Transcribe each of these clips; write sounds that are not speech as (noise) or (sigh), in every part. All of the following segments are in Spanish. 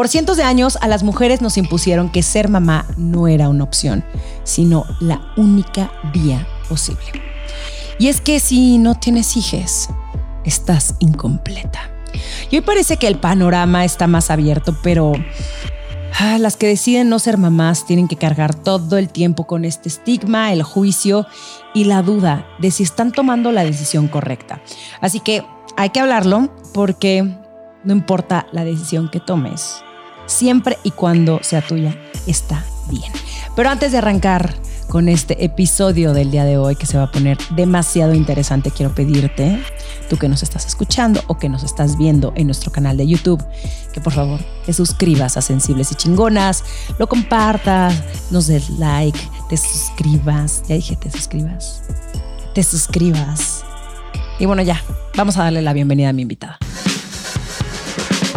Por cientos de años a las mujeres nos impusieron que ser mamá no era una opción, sino la única vía posible. Y es que si no tienes hijos, estás incompleta. Y hoy parece que el panorama está más abierto, pero ah, las que deciden no ser mamás tienen que cargar todo el tiempo con este estigma, el juicio y la duda de si están tomando la decisión correcta. Así que hay que hablarlo porque no importa la decisión que tomes, siempre y cuando sea tuya, está bien. Pero antes de arrancar con este episodio del día de hoy que se va a poner demasiado interesante, quiero pedirte, tú que nos estás escuchando o que nos estás viendo en nuestro canal de YouTube, que por favor te suscribas a Sensibles y Chingonas, lo compartas, nos des like, te suscribas, ya dije te suscribas, te suscribas. Y bueno, ya, vamos a darle la bienvenida a mi invitada.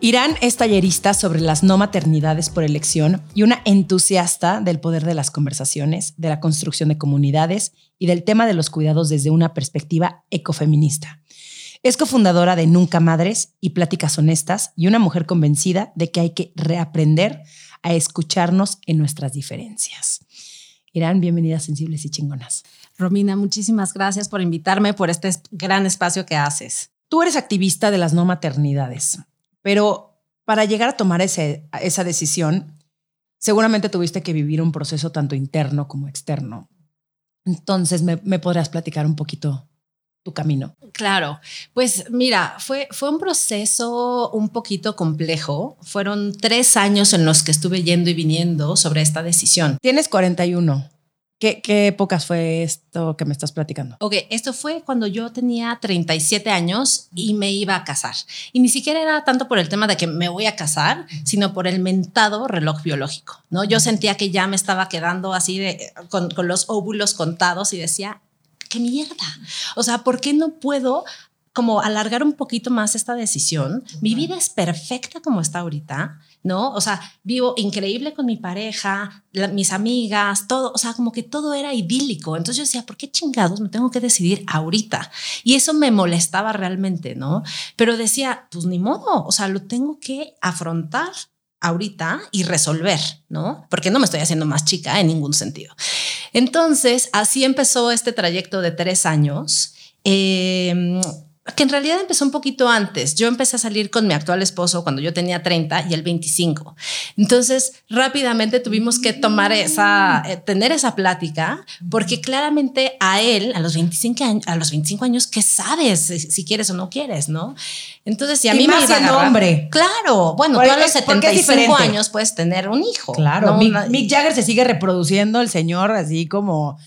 Irán es tallerista sobre las no maternidades por elección y una entusiasta del poder de las conversaciones, de la construcción de comunidades y del tema de los cuidados desde una perspectiva ecofeminista. Es cofundadora de Nunca Madres y Pláticas Honestas y una mujer convencida de que hay que reaprender a escucharnos en nuestras diferencias. Irán, bienvenidas sensibles y chingonas. Romina, muchísimas gracias por invitarme, por este gran espacio que haces. Tú eres activista de las no maternidades. Pero para llegar a tomar ese, esa decisión, seguramente tuviste que vivir un proceso tanto interno como externo. Entonces, ¿me, me podrás platicar un poquito tu camino? Claro, pues mira, fue, fue un proceso un poquito complejo. Fueron tres años en los que estuve yendo y viniendo sobre esta decisión. Tienes 41. ¿Qué, ¿Qué, épocas fue esto que me estás platicando? Ok, esto fue cuando yo tenía 37 años y me iba a casar. Y ni siquiera era tanto por el tema de que me voy a casar, sino por el mentado reloj biológico. ¿no? Yo sentía que ya me estaba quedando así de, con, con los óvulos contados y decía, qué mierda. O sea, ¿por qué no puedo como alargar un poquito más esta decisión? Mi vida es perfecta como está ahorita ¿no? O sea, vivo increíble con mi pareja, mis amigas, todo, o sea, como que todo era idílico. Entonces yo decía, ¿por qué chingados me tengo que decidir ahorita? Y eso me molestaba realmente, ¿no? Pero decía, pues ni modo, o sea, lo tengo que afrontar ahorita y resolver, ¿no? Porque no me estoy haciendo más chica en ningún sentido. Entonces, así empezó este trayecto de tres años. Eh, que en realidad empezó un poquito antes. Yo empecé a salir con mi actual esposo cuando yo tenía 30 y él 25. Entonces, rápidamente tuvimos que tomar esa, eh, tener esa plática, porque claramente a él, a los 25 años, a los 25 años, ¿qué sabes si, quieres o no quieres, no? Entonces, si a mí me iba a hombre. Claro, bueno, tú a los 75 años puedes tener un hijo. Claro, Mick Jagger se sigue reproduciendo, el señor, así como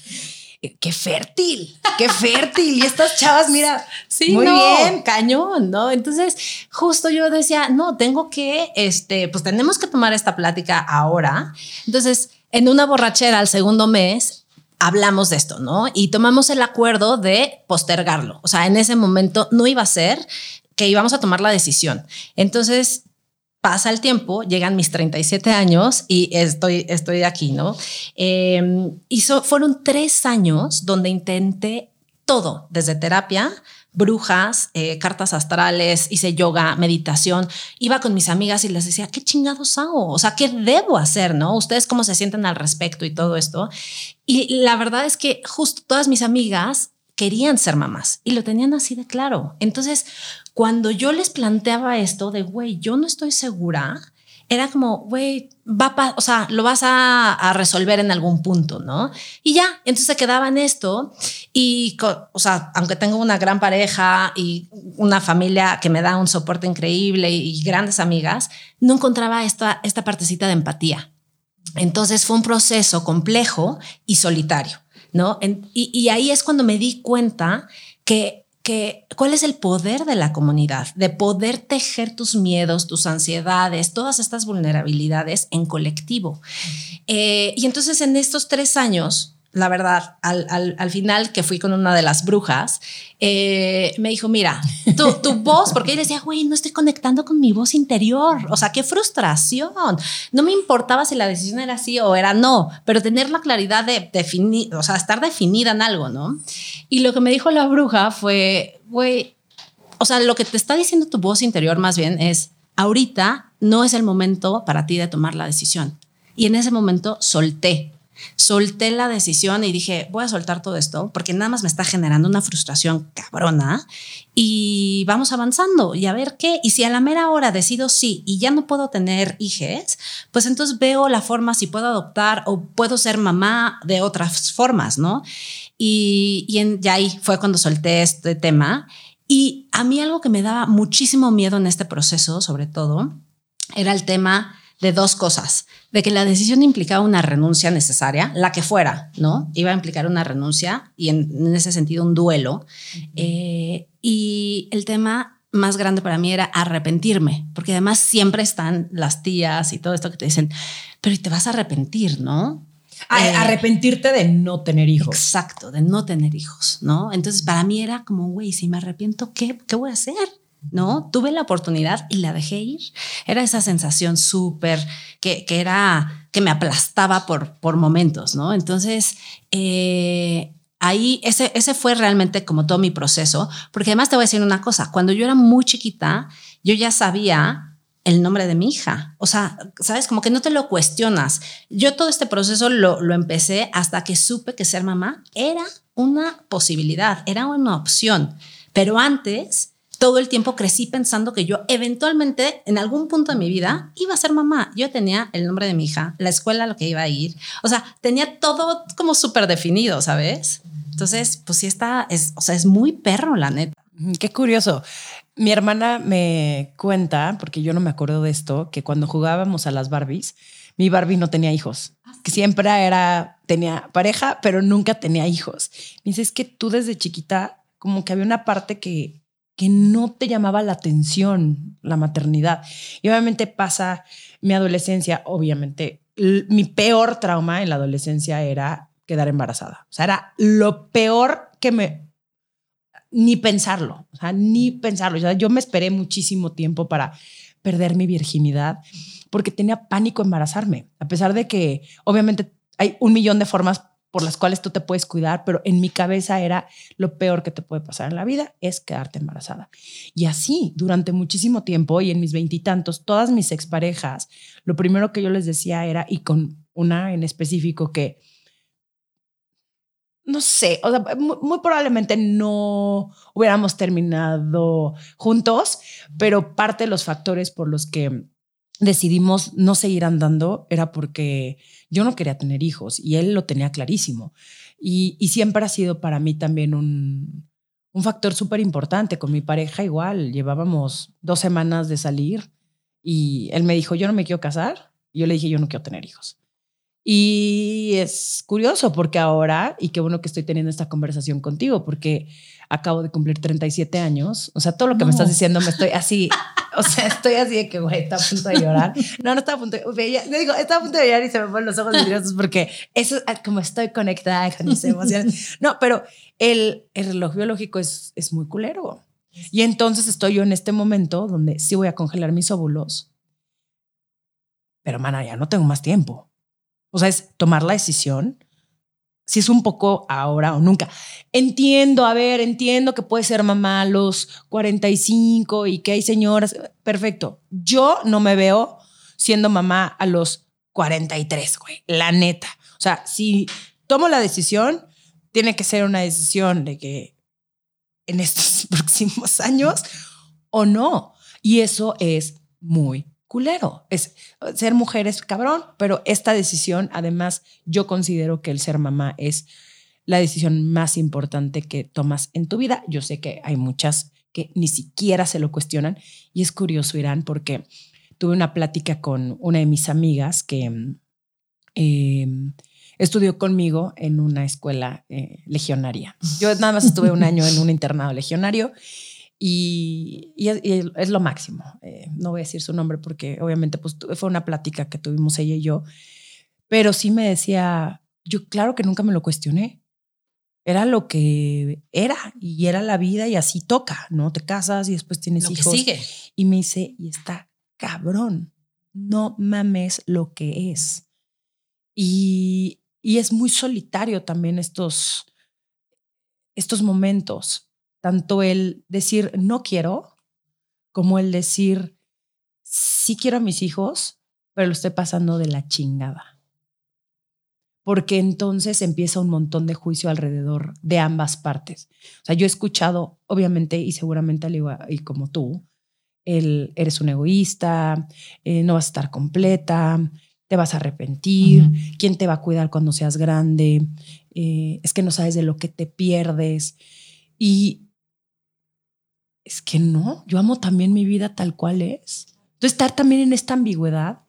qué fértil, qué fértil. Y estas chavas, mira, sí, muy bien. Cañón, ¿no? Entonces, justo yo decía, no, tengo que, este, pues tenemos que tomar esta plática ahora. Entonces, en una borrachera al segundo mes, hablamos de esto, ¿no? Y tomamos el acuerdo de postergarlo. O sea, en ese momento no iba a ser que íbamos a tomar la decisión. Entonces, pasa el tiempo, llegan mis 37 años y estoy, estoy aquí, ¿no? Eh, y fueron tres años donde intenté todo, desde terapia, brujas, eh, cartas astrales, hice yoga, meditación, iba con mis amigas y les decía, ¿qué chingados hago? O sea, ¿qué debo hacer? ¿No? Ustedes cómo se sienten al respecto y todo esto. Y la verdad es que justo todas mis amigas querían ser mamás y lo tenían así de claro. Entonces, cuando yo les planteaba esto de, güey, yo no estoy segura, era como, güey, va, o sea, lo vas a, resolver en algún punto, ¿no? Y ya, entonces se quedaba en esto y, o sea, aunque tengo una gran pareja y una familia que me da un soporte increíble y grandes amigas, no encontraba esta, esta partecita de empatía. Entonces fue un proceso complejo y solitario. ¿No? y, ahí es cuando me di cuenta que, que cuál es el poder de la comunidad, de poder tejer tus miedos, tus ansiedades, todas estas vulnerabilidades en colectivo. Eh, y entonces en estos tres años, la verdad, al, final que fui con una de las brujas, eh, me dijo, mira, tu, tu (laughs) voz, porque ella decía, güey, no estoy conectando con mi voz interior. O sea, qué frustración. No me importaba si la decisión era sí o era no, pero tener la claridad de definir, o sea, estar definida en algo, ¿no? Y lo que me dijo la bruja fue, güey, o sea, lo que te está diciendo tu voz interior más bien es, ahorita no es el momento para ti de tomar la decisión. Y en ese momento solté solté la decisión y dije, voy a soltar todo esto porque nada más me está generando una frustración cabrona y vamos avanzando y a ver qué. Y si a la mera hora decido sí y ya no puedo tener hijos, pues entonces veo la forma si puedo adoptar o puedo ser mamá de otras formas, ¿no? Y, y ya ahí fue cuando solté este tema. Y a mí algo que me daba muchísimo miedo en este proceso, sobre todo, era el tema de dos cosas, de que la decisión implicaba una renuncia necesaria, la que fuera, ¿no? Iba a implicar una renuncia y en, ese sentido un duelo. Eh, y el tema más grande para mí era arrepentirme, porque además siempre están las tías y todo esto que te dicen, pero te vas a arrepentir, ¿no? Eh, arrepentirte de no tener hijos. Exacto, de no tener hijos, ¿no? Entonces para mí era como, güey, si me arrepiento, ¿qué, ¿qué voy a hacer? ¿No? Tuve la oportunidad y la dejé ir. Era esa sensación súper que, era que me aplastaba por, por momentos, ¿no? Entonces, eh, ahí ese, ese fue realmente como todo mi proceso, porque además te voy a decir una cosa, cuando yo era muy chiquita, yo ya sabía el nombre de mi hija. O sea, sabes, como que no te lo cuestionas. Yo todo este proceso lo, lo empecé hasta que supe que ser mamá era una posibilidad, era una opción. Pero antes todo el tiempo crecí pensando que yo eventualmente, en algún punto de mi vida, iba a ser mamá. Yo tenía el nombre de mi hija, la escuela a lo que iba a ir. O sea, tenía todo como súper definido, ¿sabes? Entonces, pues sí está, es, o sea, es muy perro, la neta. Qué curioso. Mi hermana me cuenta, porque yo no me acuerdo de esto, que cuando jugábamos a las Barbies, mi Barbie no tenía hijos. Que siempre era, tenía pareja, pero nunca tenía hijos. Me dice, es que tú desde chiquita, como que había una parte que que no te llamaba la atención la maternidad. Y obviamente pasa mi adolescencia, obviamente, mi peor trauma en la adolescencia era quedar embarazada. O sea, era lo peor que me... Ni pensarlo, o sea, ni pensarlo. yo me esperé muchísimo tiempo para perder mi virginidad porque tenía pánico embarazarme, a pesar de que obviamente hay un millón de formas por las cuales tú te puedes cuidar, pero en mi cabeza era lo peor que te puede pasar en la vida es quedarte embarazada. Y así, durante muchísimo tiempo y en mis veintitantos, todas mis exparejas, lo primero que yo les decía era, y con una en específico que, no sé, o sea, muy, muy probablemente no hubiéramos terminado juntos, pero parte de los factores por los que decidimos no seguir andando era porque yo no quería tener hijos y él lo tenía clarísimo. Y, siempre ha sido para mí también un, un factor súper importante. Con mi pareja igual, llevábamos dos semanas de salir y él me dijo, yo no me quiero casar. Y yo le dije, yo no quiero tener hijos. Y es curioso porque ahora, y qué bueno que estoy teniendo esta conversación contigo, porque acabo de cumplir 37 años. O sea, todo lo que me estás diciendo me estoy (laughs) así, o sea, estoy así de que, güey, está a punto de llorar. No, no está a punto de, ya, digo, está a punto de llorar y se me ponen los ojos nerviosos porque eso es ah, como estoy conectada con mis emociones. No, pero el, el reloj biológico es, es muy culero. Y entonces estoy yo en este momento donde sí voy a congelar mis óvulos. Pero, mana, ya no tengo más tiempo. O sea, es tomar la decisión si es un poco ahora o nunca. Entiendo, a ver, entiendo que puede ser mamá a los 45 y que hay señoras. Perfecto. Yo no me veo siendo mamá a los 43, güey. La neta. O sea, si tomo la decisión, tiene que ser una decisión de que en estos (laughs) próximos años o no. Y eso es muy culero. Es ser mujer es cabrón, pero esta decisión, además, yo considero que el ser mamá es la decisión más importante que tomas en tu vida. Yo sé que hay muchas que ni siquiera se lo cuestionan y es curioso, Irán, porque tuve una plática con una de mis amigas que em, estudió conmigo en una escuela eh, legionaria. Yo nada más estuve un año en un internado legionario y, es, lo máximo. Eh, no voy a decir su nombre porque obviamente pues, fue una plática que tuvimos ella y yo, pero sí me decía, yo claro que nunca me lo cuestioné. Era lo que era y era la vida y así toca, ¿no? Te casas y después tienes lo hijos. Que sigue. Y me dice, y está cabrón, no mames lo que es. Y, y es muy solitario también estos, estos momentos, tanto el decir no quiero como el decir sí quiero a mis hijos, pero lo estoy pasando de la chingada porque entonces empieza un montón de juicio alrededor de ambas partes. O sea, yo he escuchado, obviamente, y seguramente al igual y como tú, el, eres un egoísta, eh, no vas a estar completa, te vas a arrepentir, quién te va a cuidar cuando seas grande, eh, es que no sabes de lo que te pierdes. Y es que no, yo amo también mi vida tal cual es. Entonces, estar también en esta ambigüedad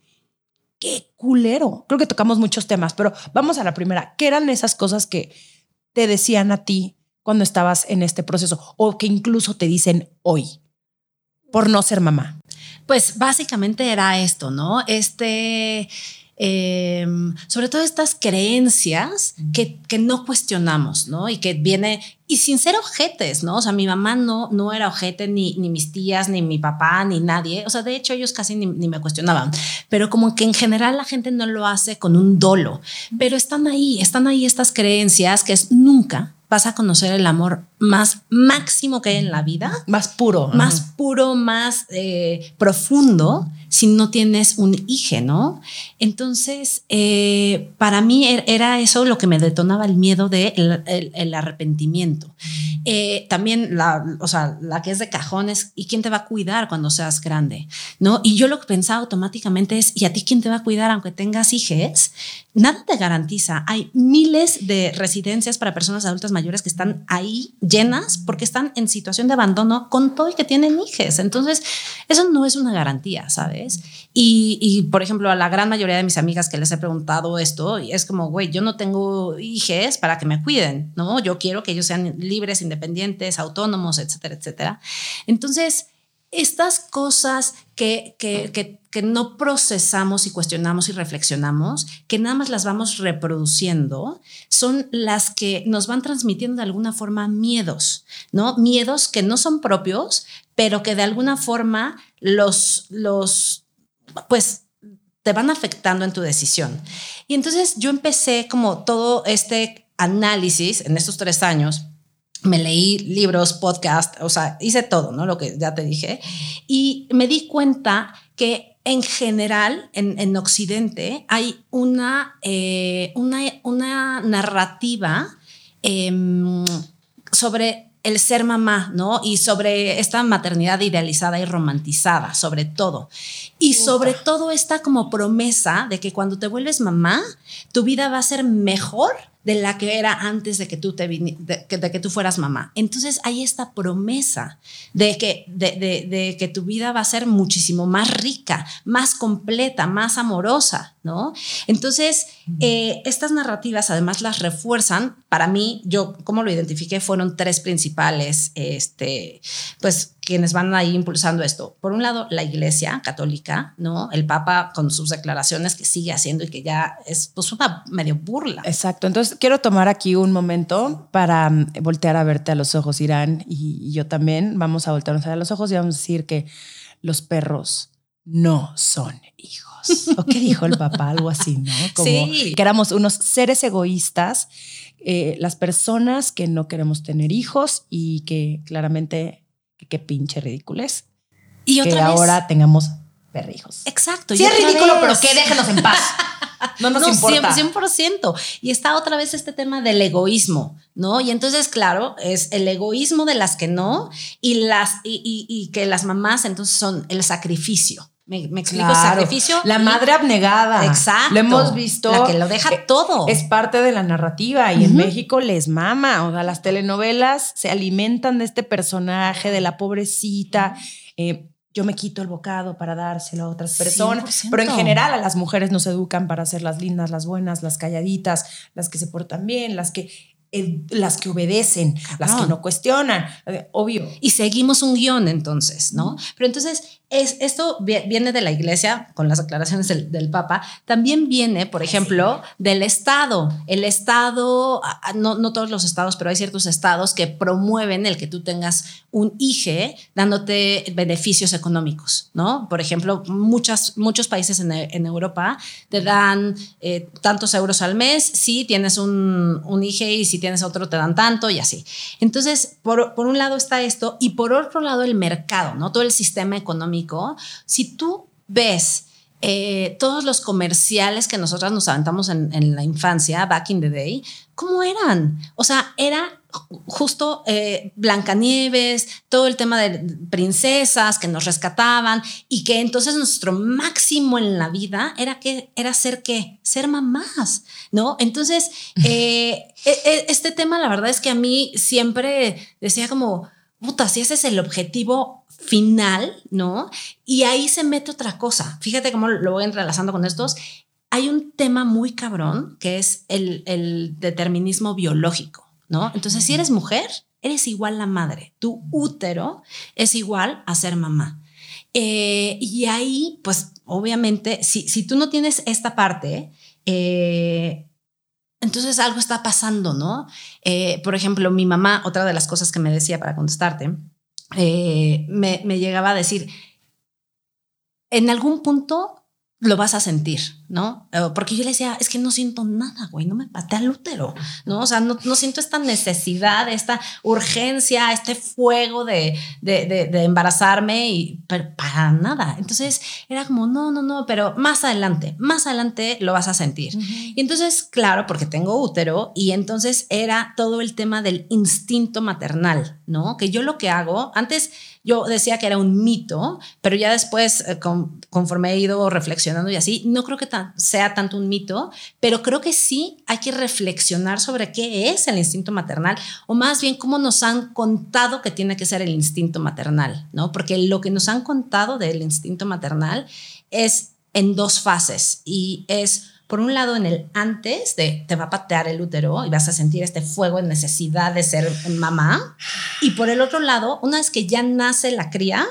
qué culero. Creo que tocamos muchos temas, pero vamos a la primera. ¿Qué eran esas cosas que te decían a ti cuando estabas en este proceso o que incluso te dicen hoy por no ser mamá? Pues básicamente era esto, ¿no? Este Em, sobre todo estas creencias que, que, no cuestionamos, ¿no? Y que viene, y sin ser ojetes, ¿no? O sea, mi mamá no, no era ojete, ni, ni mis tías, ni mi papá, ni nadie. O sea, de hecho, ellos casi ni, ni me cuestionaban. Pero como que en general la gente no lo hace con un dolo. Pero están ahí, están ahí estas creencias que es nunca vas a conocer el amor más máximo que hay en la vida. Más puro. Más puro, más eh, profundo si no tienes un hijo, ¿no? Entonces, eh, para mí er, era eso lo que me detonaba el miedo del de el, arrepentimiento. Eh, también la, o sea, la que es de cajones, ¿y quién te va a cuidar cuando seas grande? ¿No? Y yo lo que pensaba automáticamente es, ¿y a ti quién te va a cuidar aunque tengas hijos? Nada te garantiza. Hay miles de residencias para personas adultas mayores que están ahí llenas porque están en situación de abandono con todo y que tienen hijos. Entonces, eso no es una garantía, ¿sabes? Y, y, por ejemplo, a la gran mayoría de mis amigas que les he preguntado esto, es como, güey, yo no tengo hijos para que me cuiden, ¿no? Yo quiero que ellos sean libres, independientes, autónomos, etcétera, etcétera. Entonces, estas cosas que, que, que, que, no procesamos y cuestionamos y reflexionamos, que nada más las vamos reproduciendo, son las que nos van transmitiendo de alguna forma miedos, ¿no? Miedos que no son propios, pero que de alguna forma los, los, pues, te van afectando en tu decisión. Y entonces yo empecé como todo este análisis en estos tres años me leí libros, podcast, o sea, hice todo, ¿no? Lo que ya te dije. Y me di cuenta que en general en, en Occidente hay una, eh, una, una, narrativa eh, sobre el ser mamá, ¿no? Y sobre esta maternidad idealizada y romantizada, sobre todo. Y sobre todo esta como promesa de que cuando te vuelves mamá, tu vida va a ser mejor de la que era antes de que tú, te de, que tú fueras mamá. Entonces hay esta promesa de que, de, de, que tu vida va a ser muchísimo más rica, más completa, más amorosa, ¿no? Entonces, eh, estas narrativas además las refuerzan. Para mí, yo como lo identifiqué, fueron tres principales, este, pues quienes van ahí impulsando esto. Por un lado, la Iglesia Católica, ¿no? El Papa con sus declaraciones que sigue haciendo y que ya es pues una medio burla. Exacto. Entonces, quiero tomar aquí un momento para mm, voltear a verte a los ojos, Irán, y, yo también. Vamos a voltearnos a los ojos y vamos a decir que los perros no son hijos. (laughs) ¿O qué dijo el papá? Algo así, ¿no? Como sí. que éramos unos seres egoístas, eh, las personas que no queremos tener hijos y que claramente qué pinche ridículos. Y que ahora tengamos perrijos. Exacto. Sí, es ridículo, pero que déjenos en paz. (laughs) No nos importa. 100%. Y está otra vez este tema del egoísmo, ¿no? Y entonces, claro, es el egoísmo de las que no y, las, y, que las mamás entonces son el sacrificio. Me, explico, sacrificio. La madre abnegada. Exacto. Lo hemos visto. La que lo deja eh, todo. Es parte de la narrativa y en México les mama. O sea, las telenovelas se alimentan de este personaje, de la pobrecita. Eh, yo me quito el bocado para dárselo a otras personas. 100%. Pero en general a las mujeres nos educan para ser las lindas, las buenas, las calladitas, las que se portan bien, las que, eh, las que obedecen, las que no cuestionan. Eh, Obvio. y seguimos un guion entonces, ¿no? Pero entonces es, esto vi- viene de la iglesia, con las aclaraciones del, del Papa, también viene, por ejemplo, del Estado. El Estado, no, no todos los estados, pero hay ciertos estados que promueven el que tú tengas un IGE dándote beneficios económicos, ¿no? Por ejemplo, muchas, muchos países en, en Europa te dan eh, tantos euros al mes si tienes un, un IGE y si tienes otro te dan tanto y así. Entonces, por, por un lado está esto y por otro lado el mercado, ¿no? Todo el sistema económico. Si tú ves eh, todos los comerciales que nosotras nos aventamos en, en la infancia, back in the day, ¿cómo eran? O sea, era ju- justo eh, Blancanieves, todo el tema de princesas que nos rescataban y que entonces nuestro máximo en la vida era que era ser qué, ser mamás, ¿no? Entonces, (laughs) eh, e- e- este tema la verdad es que a mí siempre decía como, puta, si ese es el objetivo final, ¿no? Y ahí se mete otra cosa. Fíjate cómo lo voy entrelazando con estos. Hay un tema muy cabrón que es el, el determinismo biológico, ¿no? Entonces, si eres mujer, eres igual la madre. Tu útero es igual a ser mamá. Eh, y ahí, pues, obviamente, si, si tú no tienes esta parte, eh, entonces algo está pasando, ¿no? Eh, por ejemplo, mi mamá, otra de las cosas que me decía para contestarte, eh, me, me llegaba a decir, en algún punto lo vas a sentir, ¿no? Eh, Porque yo le decía, es que no siento nada, güey, no me patea el útero, ¿no? O sea, no, no siento esta necesidad, esta urgencia, este fuego de, de, de- de embarazarme y pero para nada. Entonces era como, no, no, no, pero más adelante, más adelante lo vas a sentir. Y entonces, claro, porque tengo útero y entonces era todo el tema del instinto maternal, ¿no? Que yo lo que hago, antes yo decía que era un mito, pero ya después, eh, con- conforme he ido reflexionando y así, no creo que sea tanto un mito, pero creo que sí hay que reflexionar sobre qué es el instinto maternal o más bien cómo nos han contado que tiene que ser el instinto maternal, ¿no? Porque lo que nos han contado del instinto maternal es en dos fases y es por un lado en el antes de te va a patear el útero y vas a sentir este fuego en necesidad de ser mamá y por el otro lado una vez que ya nace la cría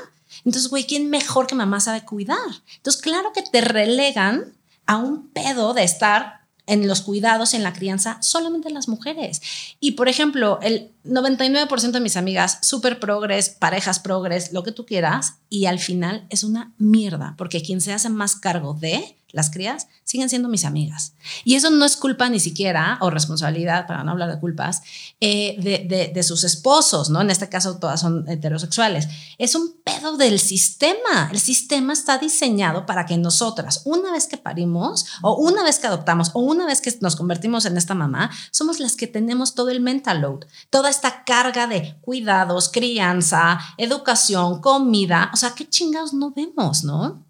entonces güey quién mejor que mamá sabe cuidar entonces claro que te relegan a un pedo de estar en los cuidados, en la crianza, solamente las mujeres. Y por ejemplo, el 99% de mis amigas, súper progres, parejas progres, lo que tú quieras, y al final es una mierda, porque quien se hace más cargo de las crías siguen siendo mis amigas. Y eso no es culpa ni siquiera, o responsabilidad, para no hablar de culpas, eh, de, de- de sus esposos, ¿no? En este caso todas son heterosexuales. Es un pedo del sistema. El sistema está diseñado para que nosotras, una vez que parimos, o una vez que adoptamos, o una vez que nos convertimos en esta mamá, somos las que tenemos todo el mental load, toda esta carga de cuidados, crianza, educación, comida. O sea, qué chingados no vemos, ¿no?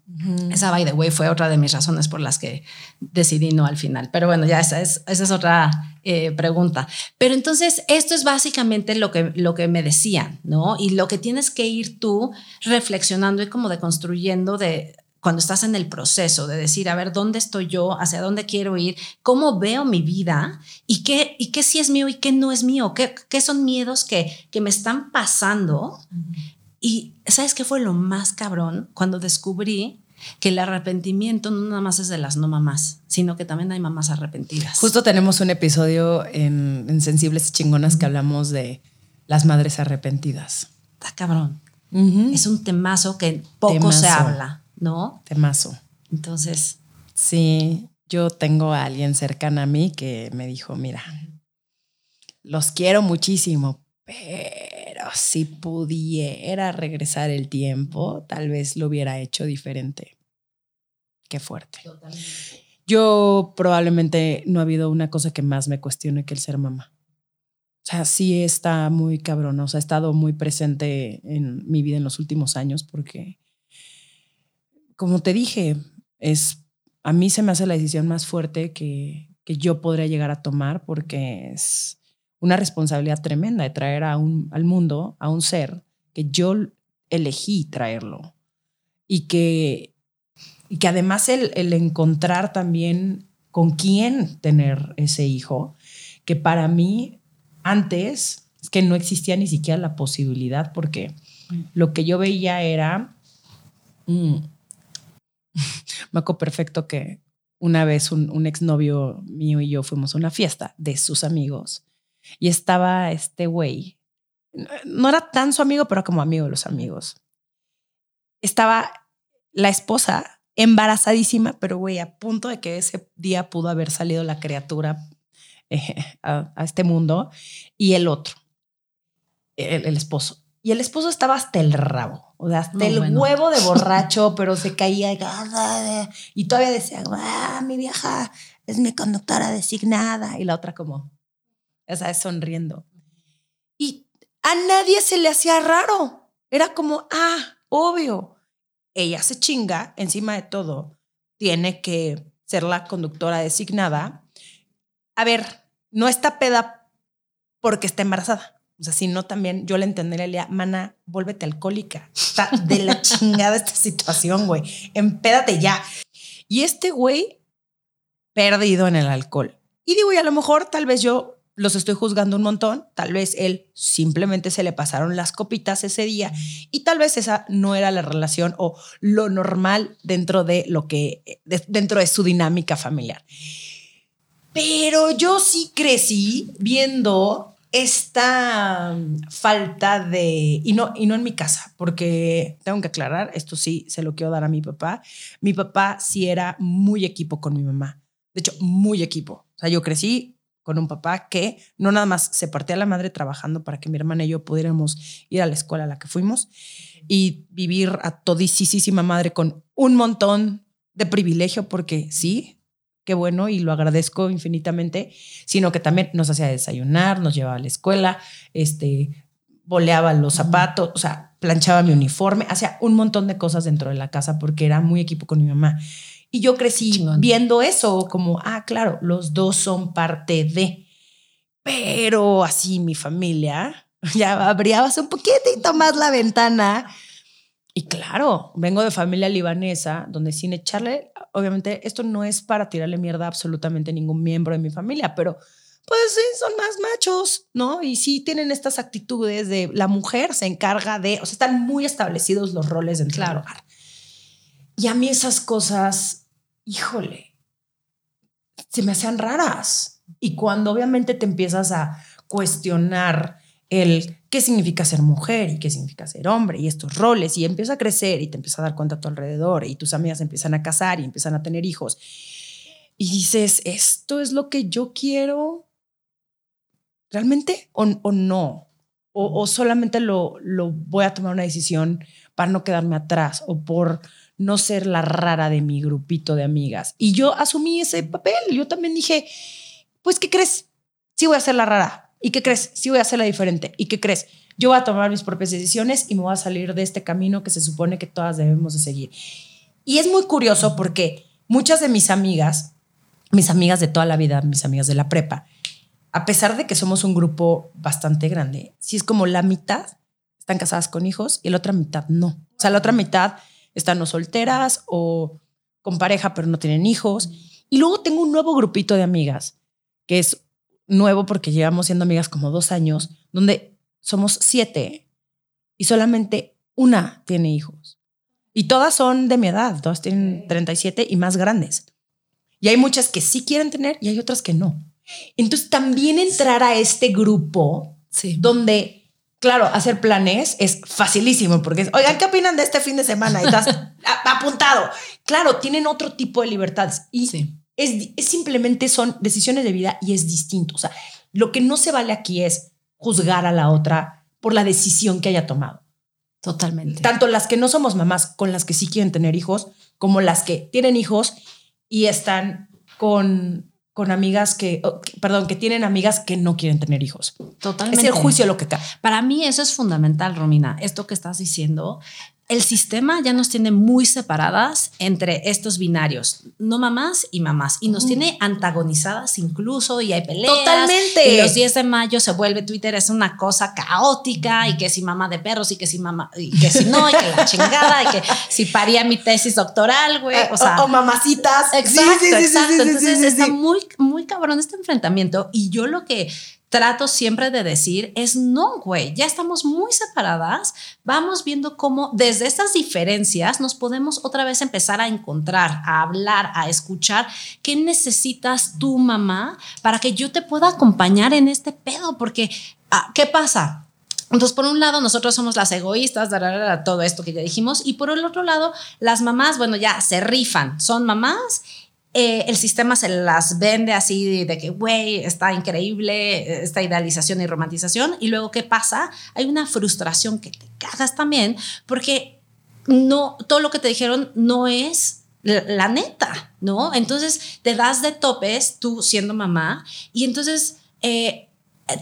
Esa, by the way, fue otra de mis razones por las que decidí no al final. Pero bueno, ya esa es, esa es otra eh, pregunta. Pero entonces, esto es básicamente lo que, lo que me decían, ¿no? Y lo que tienes que ir tú reflexionando y como deconstruyendo de cuando estás en el proceso de decir, a ver, ¿dónde estoy yo? ¿Hacia dónde quiero ir? ¿Cómo veo mi vida? ¿Y qué, y qué sí es mío y qué no es mío? ¿Qué, qué son miedos que, que me están pasando? Y ¿sabes qué fue lo más cabrón? Cuando descubrí que el arrepentimiento no nada más es de las no mamás, sino que también hay mamás arrepentidas. Justo tenemos un episodio en, en Sensibles y Chingonas que hablamos de las madres arrepentidas. Está cabrón. Es un temazo que poco se habla, ¿no? Temazo. Entonces, Sí, yo tengo a alguien cercana a mí que me dijo, mira, los quiero muchísimo, pero si pudiera regresar el tiempo, tal vez lo hubiera hecho diferente. Qué fuerte. Yo probablemente no ha habido una cosa que más me cuestione que el ser mamá. O sea, sí está muy cabrón, o sea, ha estado muy presente en mi vida en los últimos años porque, como te dije, es, a mí se me hace la decisión más fuerte que, que yo podría llegar a tomar porque es una responsabilidad tremenda de traer a un, al mundo a un ser que yo elegí traerlo. y que, y que además el, el encontrar también con quién tener ese hijo, que para mí antes es que no existía ni siquiera la posibilidad porque lo que yo veía era... mm, me acuerdo perfecto que una vez un, exnovio mío y yo fuimos a una fiesta de sus amigos y estaba este güey. No era tan su amigo, pero como amigo de los amigos. Estaba la esposa embarazadísima, pero güey, a punto de que ese día pudo haber salido la criatura eh, a, este mundo y el otro, el esposo. Y el esposo estaba hasta el rabo, o sea, hasta No, el bueno. huevo de (laughs) borracho, pero se caía y todavía decía, ah, mi vieja es mi conductora designada. Y la otra como, ya sabes, sonriendo. Y a nadie se le hacía raro. Era como, ah, obvio. Ella se chinga encima de todo. Tiene que ser la conductora designada. A ver, no está peda porque está embarazada. O sea, si no también yo le entendería, mana, vuélvete alcohólica. Está de la (laughs) chingada esta situación, güey. Empédate ya. Y este güey perdido en el alcohol. Y digo, y a lo mejor tal vez yo los estoy juzgando un montón, tal vez él simplemente se le pasaron las copitas ese día y tal vez esa no era la relación o lo normal dentro de lo que de- dentro de su dinámica familiar. Pero yo sí crecí viendo esta mm, falta de y no y no en mi casa, porque tengo que aclarar, esto sí se lo quiero dar a mi papá. Mi papá sí era muy equipo con mi mamá. De hecho, muy equipo. O sea, yo crecí con un papá que no nada más se partía la madre trabajando para que mi hermana y yo pudiéramos ir a la escuela a la que fuimos y vivir a todisísima madre con un montón de privilegio, porque sí, qué bueno y lo agradezco infinitamente, sino que también nos hacía desayunar, nos llevaba a la escuela, este, boleaba los zapatos, o sea, planchaba mi uniforme, hacía un montón de cosas dentro de la casa porque era muy equipo con mi mamá. Y yo crecí Chingón. viendo eso como, ah, claro, los dos son parte de. Pero así mi familia, (laughs) ya abrías un poquitito más la ventana. Y claro, vengo de familia libanesa, donde sin echarle, obviamente, esto no es para tirarle mierda a absolutamente ningún miembro de mi familia, pero pues sí, son más machos, ¿no? Y sí tienen estas actitudes de la mujer se encarga de, o sea, están muy establecidos los roles dentro Claro. del hogar. Y a mí esas cosas, híjole, se me hacían raras. Y cuando obviamente te empiezas a cuestionar el qué significa ser mujer y qué significa ser hombre y estos roles y empieza a crecer y te empiezas a dar cuenta a tu alrededor y tus amigas empiezan a casar y empiezan a tener hijos y dices, ¿esto es lo que yo quiero realmente o, o no? O, o solamente lo, lo voy a tomar una decisión para no quedarme atrás o por no ser la rara de mi grupito de amigas. Y yo asumí ese papel. Yo también dije, pues, ¿qué crees? Sí voy a ser la rara. ¿Y qué crees? Sí voy a ser la diferente. ¿Y qué crees? Yo voy a tomar mis propias decisiones y me voy a salir de este camino que se supone que todas debemos de seguir. Y es muy curioso porque muchas de mis amigas, mis amigas de toda la vida, mis amigas de la prepa, a pesar de que somos un grupo bastante grande, sí es como la mitad están casadas con hijos y la otra mitad no. O sea, la otra mitad están o solteras o con pareja pero no tienen hijos. Y luego tengo un nuevo grupito de amigas que es nuevo porque llevamos siendo amigas como dos años, donde somos siete y solamente una tiene hijos. Y todas son de mi edad, todas tienen 37 y más grandes. Y hay muchas que sí quieren tener y hay otras que no. Entonces también entrar a este grupo Sí. donde, claro, hacer planes es facilísimo porque es, oigan, ¿qué opinan de este fin de semana? Y estás (laughs) apuntado. Claro, tienen otro tipo de libertades y Sí. Es, es simplemente son decisiones de vida y es distinto. O sea, lo que no se vale aquí es juzgar a la otra por la decisión que haya tomado. Totalmente. Tanto las que no somos mamás con las que sí quieren tener hijos, como las que tienen hijos y están con, con amigas que, perdón, que tienen amigas que no quieren tener hijos. Totalmente. Es el juicio lo que cae. Para mí eso es fundamental, Romina. Esto que estás diciendo el sistema ya nos tiene muy separadas entre estos binarios, no mamás y mamás, y nos tiene antagonizadas incluso, y hay peleas. Totalmente. Y los 10 de mayo se vuelve Twitter, es una cosa caótica, y que si mamá de perros, y que si mamá, y que si no, y que la chingada, y que si paría mi tesis doctoral, güey. O, sea, o, mamacitas. Exacto, exacto. Entonces está muy, muy cabrón este enfrentamiento, y yo lo que trato siempre de decir es no, güey, ya estamos muy separadas, vamos viendo cómo desde estas diferencias nos podemos otra vez empezar a encontrar, a hablar, a escuchar qué necesitas tú, mamá, para que yo te pueda acompañar en este pedo, porque, ah, ¿qué pasa? Entonces, por un lado, nosotros somos las egoístas, todo esto que ya dijimos, y por el otro lado, las mamás, bueno, ya se rifan, son mamás eh, el sistema se las vende así de que, güey, está increíble, esta idealización y romantización. Y luego, ¿qué pasa? Hay una frustración que te cagas también porque no, todo lo que te dijeron no es la, neta, ¿no? Entonces te das de topes tú siendo mamá y entonces eh,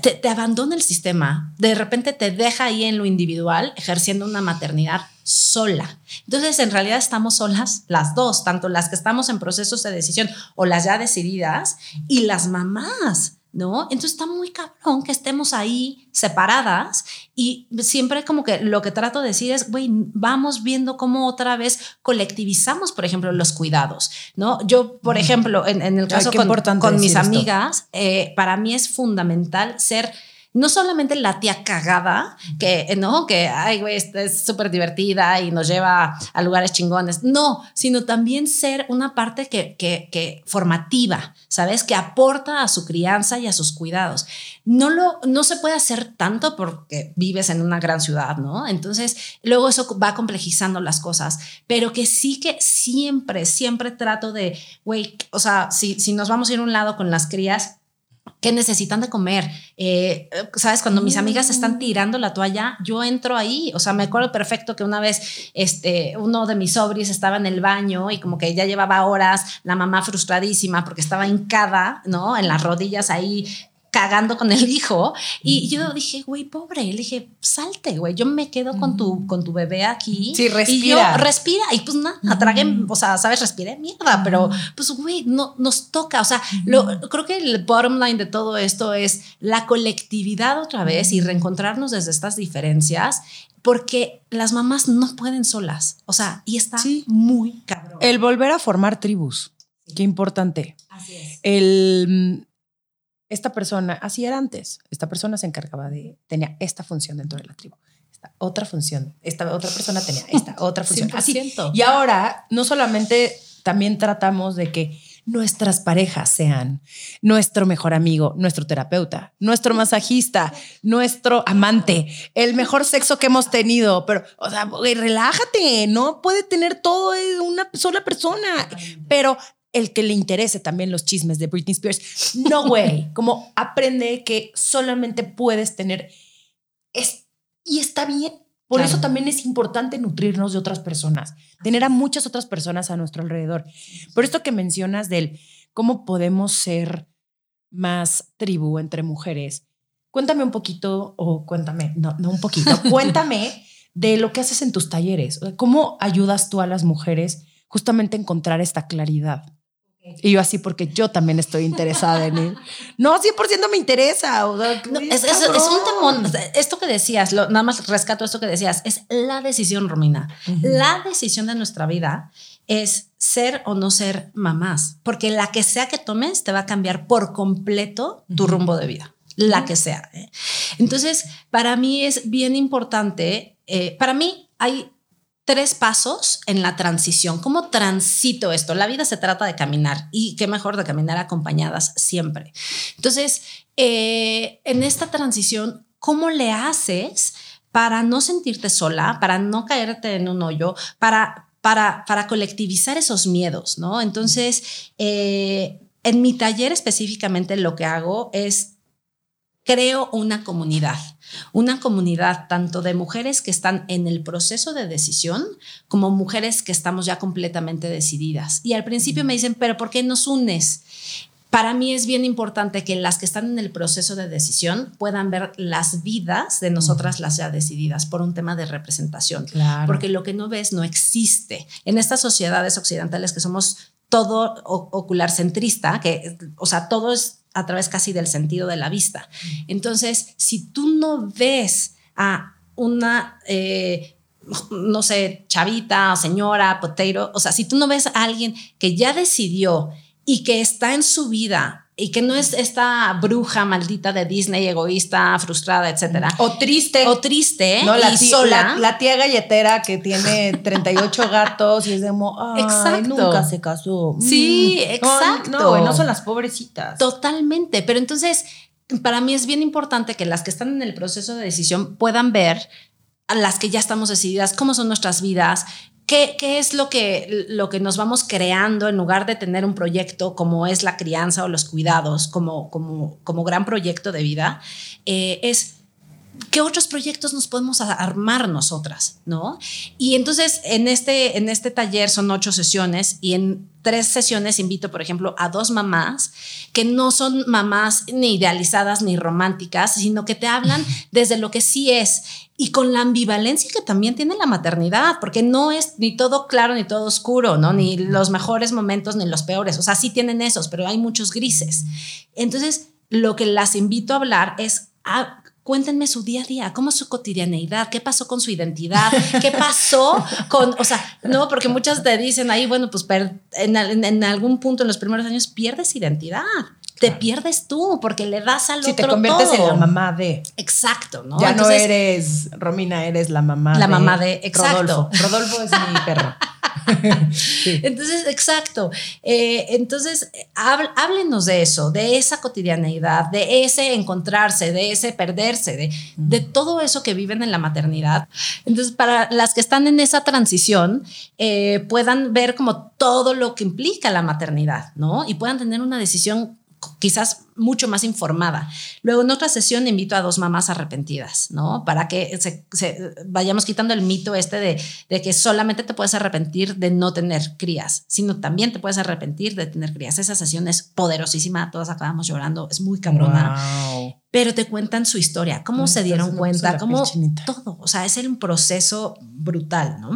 te, te, abandona el sistema, de repente te deja ahí en lo individual ejerciendo una maternidad sola. Entonces, en realidad estamos solas las dos, tanto las que estamos en procesos de decisión o las ya decididas y las mamás. ¿No? Entonces está muy cabrón que estemos ahí separadas y siempre como que lo que trato de decir es, güey, vamos viendo cómo otra vez colectivizamos, por ejemplo, los cuidados, ¿no? Yo, por ejemplo, en, el caso con, con mis amigas, eh, para mí es fundamental ser no solamente la tía cagada, que no, que, ay, güey, es súper divertida y nos lleva a lugares chingones, no, sino también ser una parte que, que, que, formativa, ¿sabes? Que aporta a su crianza y a sus cuidados. No, lo, no se puede hacer tanto porque vives en una gran ciudad, ¿no? Entonces, luego eso va complejizando las cosas, pero que sí que siempre, siempre trato de, güey, o sea, si, si nos vamos a ir a un lado con las crías, ¿Qué necesitan de comer? Eh, Sabes, cuando mis amigas están mm. tirando la toalla, yo entro ahí. O sea, me acuerdo perfecto que una vez este, uno de mis sobris estaba en el baño y como que ya llevaba horas, la mamá frustradísima porque estaba hincada, ¿no? En las rodillas ahí cagando con el hijo y yo dije, güey, pobre, le dije, salte, güey, yo me quedo con tu, con tu bebé aquí. Sí, respira. Y yo, respira, y pues nada, traguen, o sea, sabes, respiré mierda, pero pues, güey, no, nos toca, o sea, lo, creo que el bottom line de todo esto es la colectividad otra vez y reencontrarnos desde estas diferencias porque las mamás no pueden solas, o sea, y está muy cabrón. El volver a formar tribus, qué importante. Así es. El esta persona, así era antes, esta persona se encargaba de, tenía esta función dentro de la tribu, esta otra función, esta otra persona tenía esta (laughs) otra función. Así. Y ahora no solamente también tratamos de que nuestras parejas sean nuestro mejor amigo, nuestro terapeuta, nuestro masajista, nuestro amante, el mejor sexo que hemos tenido, pero, o sea, relájate, no puede tener todo una sola persona, pero el que le interese también los chismes de Britney Spears. No, güey, (laughs) como aprende que solamente puedes tener... Es, y está bien. Por eso también es importante nutrirnos de otras personas, tener a muchas otras personas a nuestro alrededor. Por esto que mencionas del cómo podemos ser más tribu entre mujeres, cuéntame un poquito, o cuéntame, no, no un poquito, (laughs) cuéntame de lo que haces en tus talleres. ¿Cómo ayudas tú a las mujeres justamente a encontrar esta claridad? Y yo así porque yo también estoy interesada en él. No, 100% me interesa. es, un temón. Esto que decías, lo, nada más rescato esto que decías, es la decisión, Romina. La decisión de nuestra vida es ser o no ser mamás, porque la que sea que tomes te va a cambiar por completo tu rumbo de vida, la que sea. ¿eh? Entonces, para mí es bien importante, eh, para mí hay tres pasos en la transición. ¿Cómo transito esto? La vida se trata de caminar y qué mejor de caminar acompañadas siempre. Entonces, eh, en esta transición, ¿cómo le haces para no sentirte sola, para no caerte en un hoyo, para, para, para colectivizar esos miedos? ¿no? Entonces, eh, en mi taller específicamente lo que hago es creo una comunidad, una comunidad tanto de mujeres que están en el proceso de decisión como mujeres que estamos ya completamente decididas. Y al principio me dicen, pero ¿por qué nos unes? para mí es bien importante que las que están en el proceso de decisión puedan ver las vidas de nosotras las ya decididas por un tema de representación. Claro. Porque lo que no ves no existe. En estas sociedades occidentales que somos todo ocular centrista, que, o sea, todo es a través casi del sentido de la vista. Entonces, si tú no ves a una, eh, no sé, chavita, señora, potero, o sea, si tú no ves a alguien que ya decidió y que está en su vida y que no es esta bruja maldita de Disney, egoísta, frustrada, etcétera. O triste. O triste. No, la, y sola. La, la, tía galletera que tiene (laughs) 38 gatos y es de mo, Ay, exacto. nunca se casó. Sí, mm. exacto. No, no, no son las pobrecitas. Totalmente. Pero entonces, para mí es bien importante que las que están en el proceso de decisión puedan ver a las que ya estamos decididas, cómo son nuestras vidas, ¿Qué, ¿Qué, es lo que, lo que nos vamos creando en lugar de tener un proyecto como es la crianza o los cuidados como, como, como gran proyecto de vida? Eh, es qué otros proyectos nos podemos armar nosotras, ¿no? Y entonces en este, en este taller son ocho sesiones y en tres sesiones invito, por ejemplo, a dos mamás que no son mamás ni idealizadas ni románticas, sino que te hablan (laughs) desde lo que sí es y con la ambivalencia que también tiene la maternidad, porque no es ni todo claro ni todo oscuro, ¿no? Ni los mejores momentos ni los peores, o sea, sí tienen esos, pero hay muchos grises. Entonces, lo que las invito a hablar es a cuéntenme su día a día, cómo es su cotidianeidad, qué pasó con su identidad, qué pasó con, o sea, no, porque muchas te dicen ahí, bueno, pues en, en, en algún punto en los primeros años pierdes identidad te pierdes tú porque le das al si otro te conviertes todo. en la mamá de. Exacto, ¿no? Ya Entonces, no eres Romina, eres la mamá la de mamá de exacto. Rodolfo. Rodolfo es mi perro. (laughs) sí. Entonces, exacto. Eh, entonces, háblenos de eso, de esa cotidianeidad, de ese encontrarse, de ese perderse, de, de todo eso que viven en la maternidad. Entonces, para las que están en esa transición, eh, puedan ver como todo lo que implica la maternidad, ¿no? Y puedan tener una decisión quizás mucho más informada. Luego en otra sesión invito a dos mamás arrepentidas, ¿no? Para que se, se, vayamos quitando el mito este de, de, que solamente te puedes arrepentir de no tener crías, sino también te puedes arrepentir de tener crías. Esa sesión es poderosísima, todas acabamos llorando, es muy cabrona. Wow. Pero te cuentan su historia, cómo se dieron cuenta, cómo todo, o sea, es un proceso brutal, ¿no?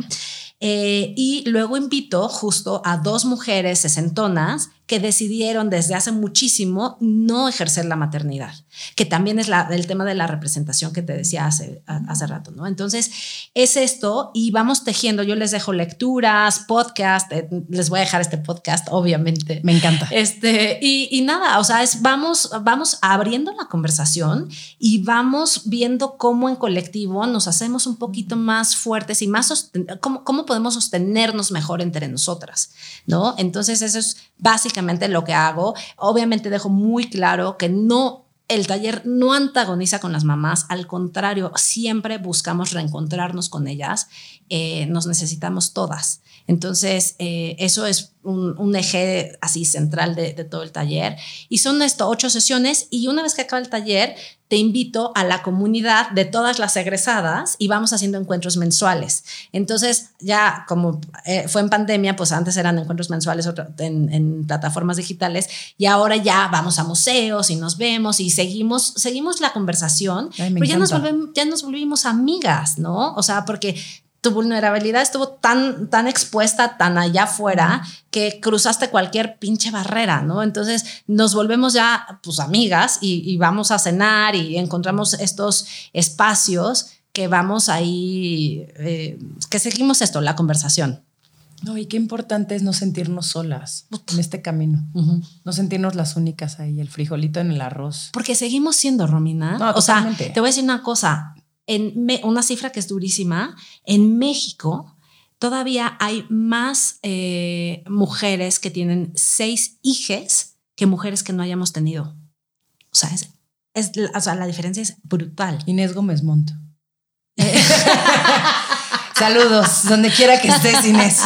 Eh, y luego invito justo a dos mujeres sesentonas que decidieron desde hace muchísimo no ejercer la maternidad, que también es la, el tema de la representación que te decía hace, a, hace rato, ¿no? Entonces, es esto y vamos tejiendo, yo les dejo lecturas, podcast, eh, les voy a dejar este podcast, obviamente. Me encanta. Este, y, y, nada, o sea, es, vamos, vamos abriendo la conversación y vamos viendo cómo en colectivo nos hacemos un poquito más fuertes y más, cómo, cómo podemos sostenernos mejor entre nosotras, ¿no? Entonces, eso es básicamente lo que hago. Obviamente dejo muy claro que no el taller no antagoniza con las mamás, al contrario, siempre buscamos reencontrarnos con ellas, eh, nos necesitamos todas. Entonces, eh, eso es un, un, eje así central de, de, todo el taller. Y son esto, ocho sesiones y una vez que acaba el taller, te invito a la comunidad de todas las egresadas y vamos haciendo encuentros mensuales. Entonces, ya como eh, fue en pandemia, pues antes eran encuentros mensuales en, en, plataformas digitales y ahora ya vamos a museos y nos vemos y seguimos, seguimos la conversación, Ay, pero ya nos, volvemos, ya nos volvimos amigas, ¿no? O sea, porque tu vulnerabilidad estuvo tan, tan expuesta, tan allá afuera, que cruzaste cualquier pinche barrera, ¿no? Entonces nos volvemos ya, pues, amigas y, y vamos a cenar y encontramos estos espacios que vamos ahí, eh, que seguimos esto, la conversación. No, y qué importante es no sentirnos solas en este camino. Uh -huh. No sentirnos las únicas ahí, el frijolito en el arroz. Porque seguimos siendo, Romina. No, o sea, te voy a decir una cosa. En me, una cifra que es durísima. En México todavía hay más eh, mujeres que tienen seis hijes que mujeres que no hayamos tenido. O sea, es, es o sea, la diferencia es brutal. Inés Gómez Montt. (laughs) Saludos, donde quiera que estés, Inés.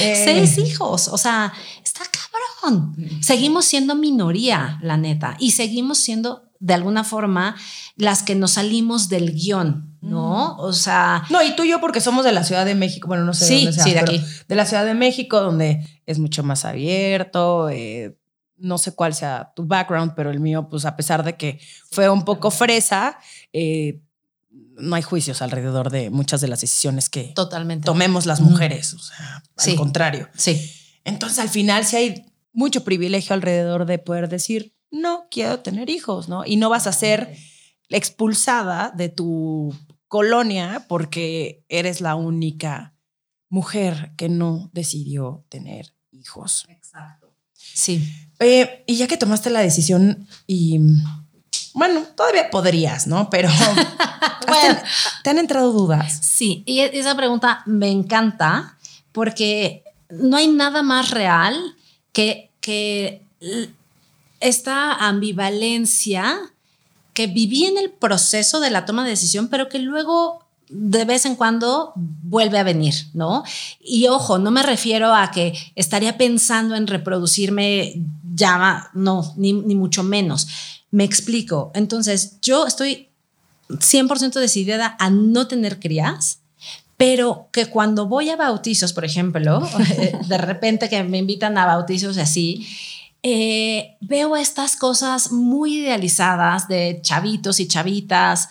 Eh. Seis hijos, o sea, está cabrón. Mm. Seguimos siendo minoría, la neta, y seguimos siendo de alguna forma las que nos salimos del guion, ¿no? Mm. O sea... No, y tú y yo porque somos de la Ciudad de México, bueno, no sé sí, dónde sea, sí, de aquí. de la Ciudad de México, donde es mucho más abierto, eh, no sé cuál sea tu background, pero el mío, pues a pesar de que fue un poco fresa, eh, no hay juicios alrededor de muchas de las decisiones que Totalmente. tomemos las mujeres. O sea, Sí. al contrario. Sí. Entonces, al final, sí hay mucho privilegio alrededor de poder decir, no quiero tener hijos, ¿no? Y no vas a ser expulsada de tu colonia porque eres la única mujer que no decidió tener hijos. Exacto. Sí. Eh, y ya que tomaste la decisión y bueno, todavía podrías, ¿no? Pero (laughs) Bueno. ¿te han entrado dudas? Sí, y e- esa pregunta me encanta porque no hay nada más real que, que esta ambivalencia que viví en el proceso de la toma de decisión, pero que luego de vez en cuando vuelve a venir, ¿no? Y ojo, no me refiero a que estaría pensando en reproducirme ya, no, ni, ni mucho menos. Me explico. Entonces, yo estoy 100% decidida a no tener crías, pero que cuando voy a bautizos, por ejemplo, (laughs) eh, de repente que me invitan a bautizos así, eh, veo estas cosas muy idealizadas de chavitos y chavitas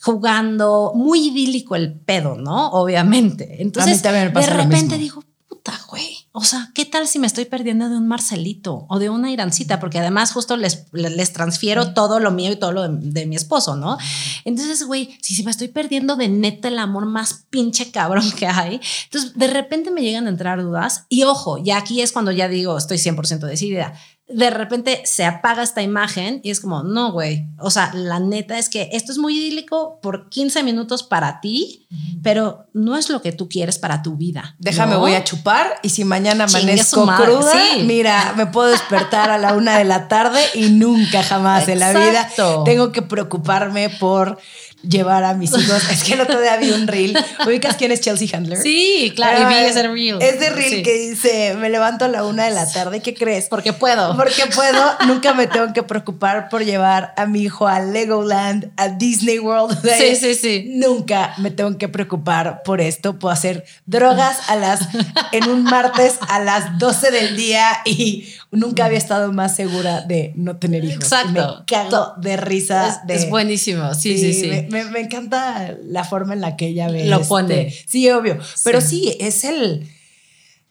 jugando, muy idílico el pedo, ¿no? Obviamente. Entonces, también me pasa de lo repente mismo. digo, puta, güey. O sea, ¿qué tal si me estoy perdiendo de un Marcelito o de una Irancita? Porque además justo les, les transfiero todo lo mío y todo lo de, de mi esposo, ¿no? Entonces, güey, si, si me estoy perdiendo de neta el amor más pinche cabrón que hay, entonces de repente me llegan a entrar dudas y ojo, ya aquí es cuando ya digo, estoy 100% decidida. De repente se apaga esta imagen y es como, no, güey. O sea, la neta es que esto es muy idílico por 15 minutos para ti, pero no es lo que tú quieres para tu vida. Déjame, ¿no? voy a chupar y si mañana amanezco cruda, sí. mira, me puedo despertar a la una de la tarde y nunca jamás en la vida tengo que preocuparme por llevar a mis hijos. Es que el otro día vi un reel. ¿Ubicas quién es Chelsea Handler? Sí, claro, y vi ese reel. Es de reel Sí. que dice, me levanto a la una de la tarde, ¿qué crees? Porque puedo. Porque puedo, nunca me tengo que preocupar por llevar a mi hijo a Legoland, a Disney World. Sí, sí, sí. Nunca me tengo que preocupar por esto. Puedo hacer drogas a las, en un martes a las 12 del día y nunca había estado más segura de no tener hijos. Exacto. Me cago de risa. Es, de, es buenísimo. Sí, sí, sí. Me, me- me encanta la forma en la que ella ve. Lo este- pone. Sí, obvio. Pero Sí. sí, es el.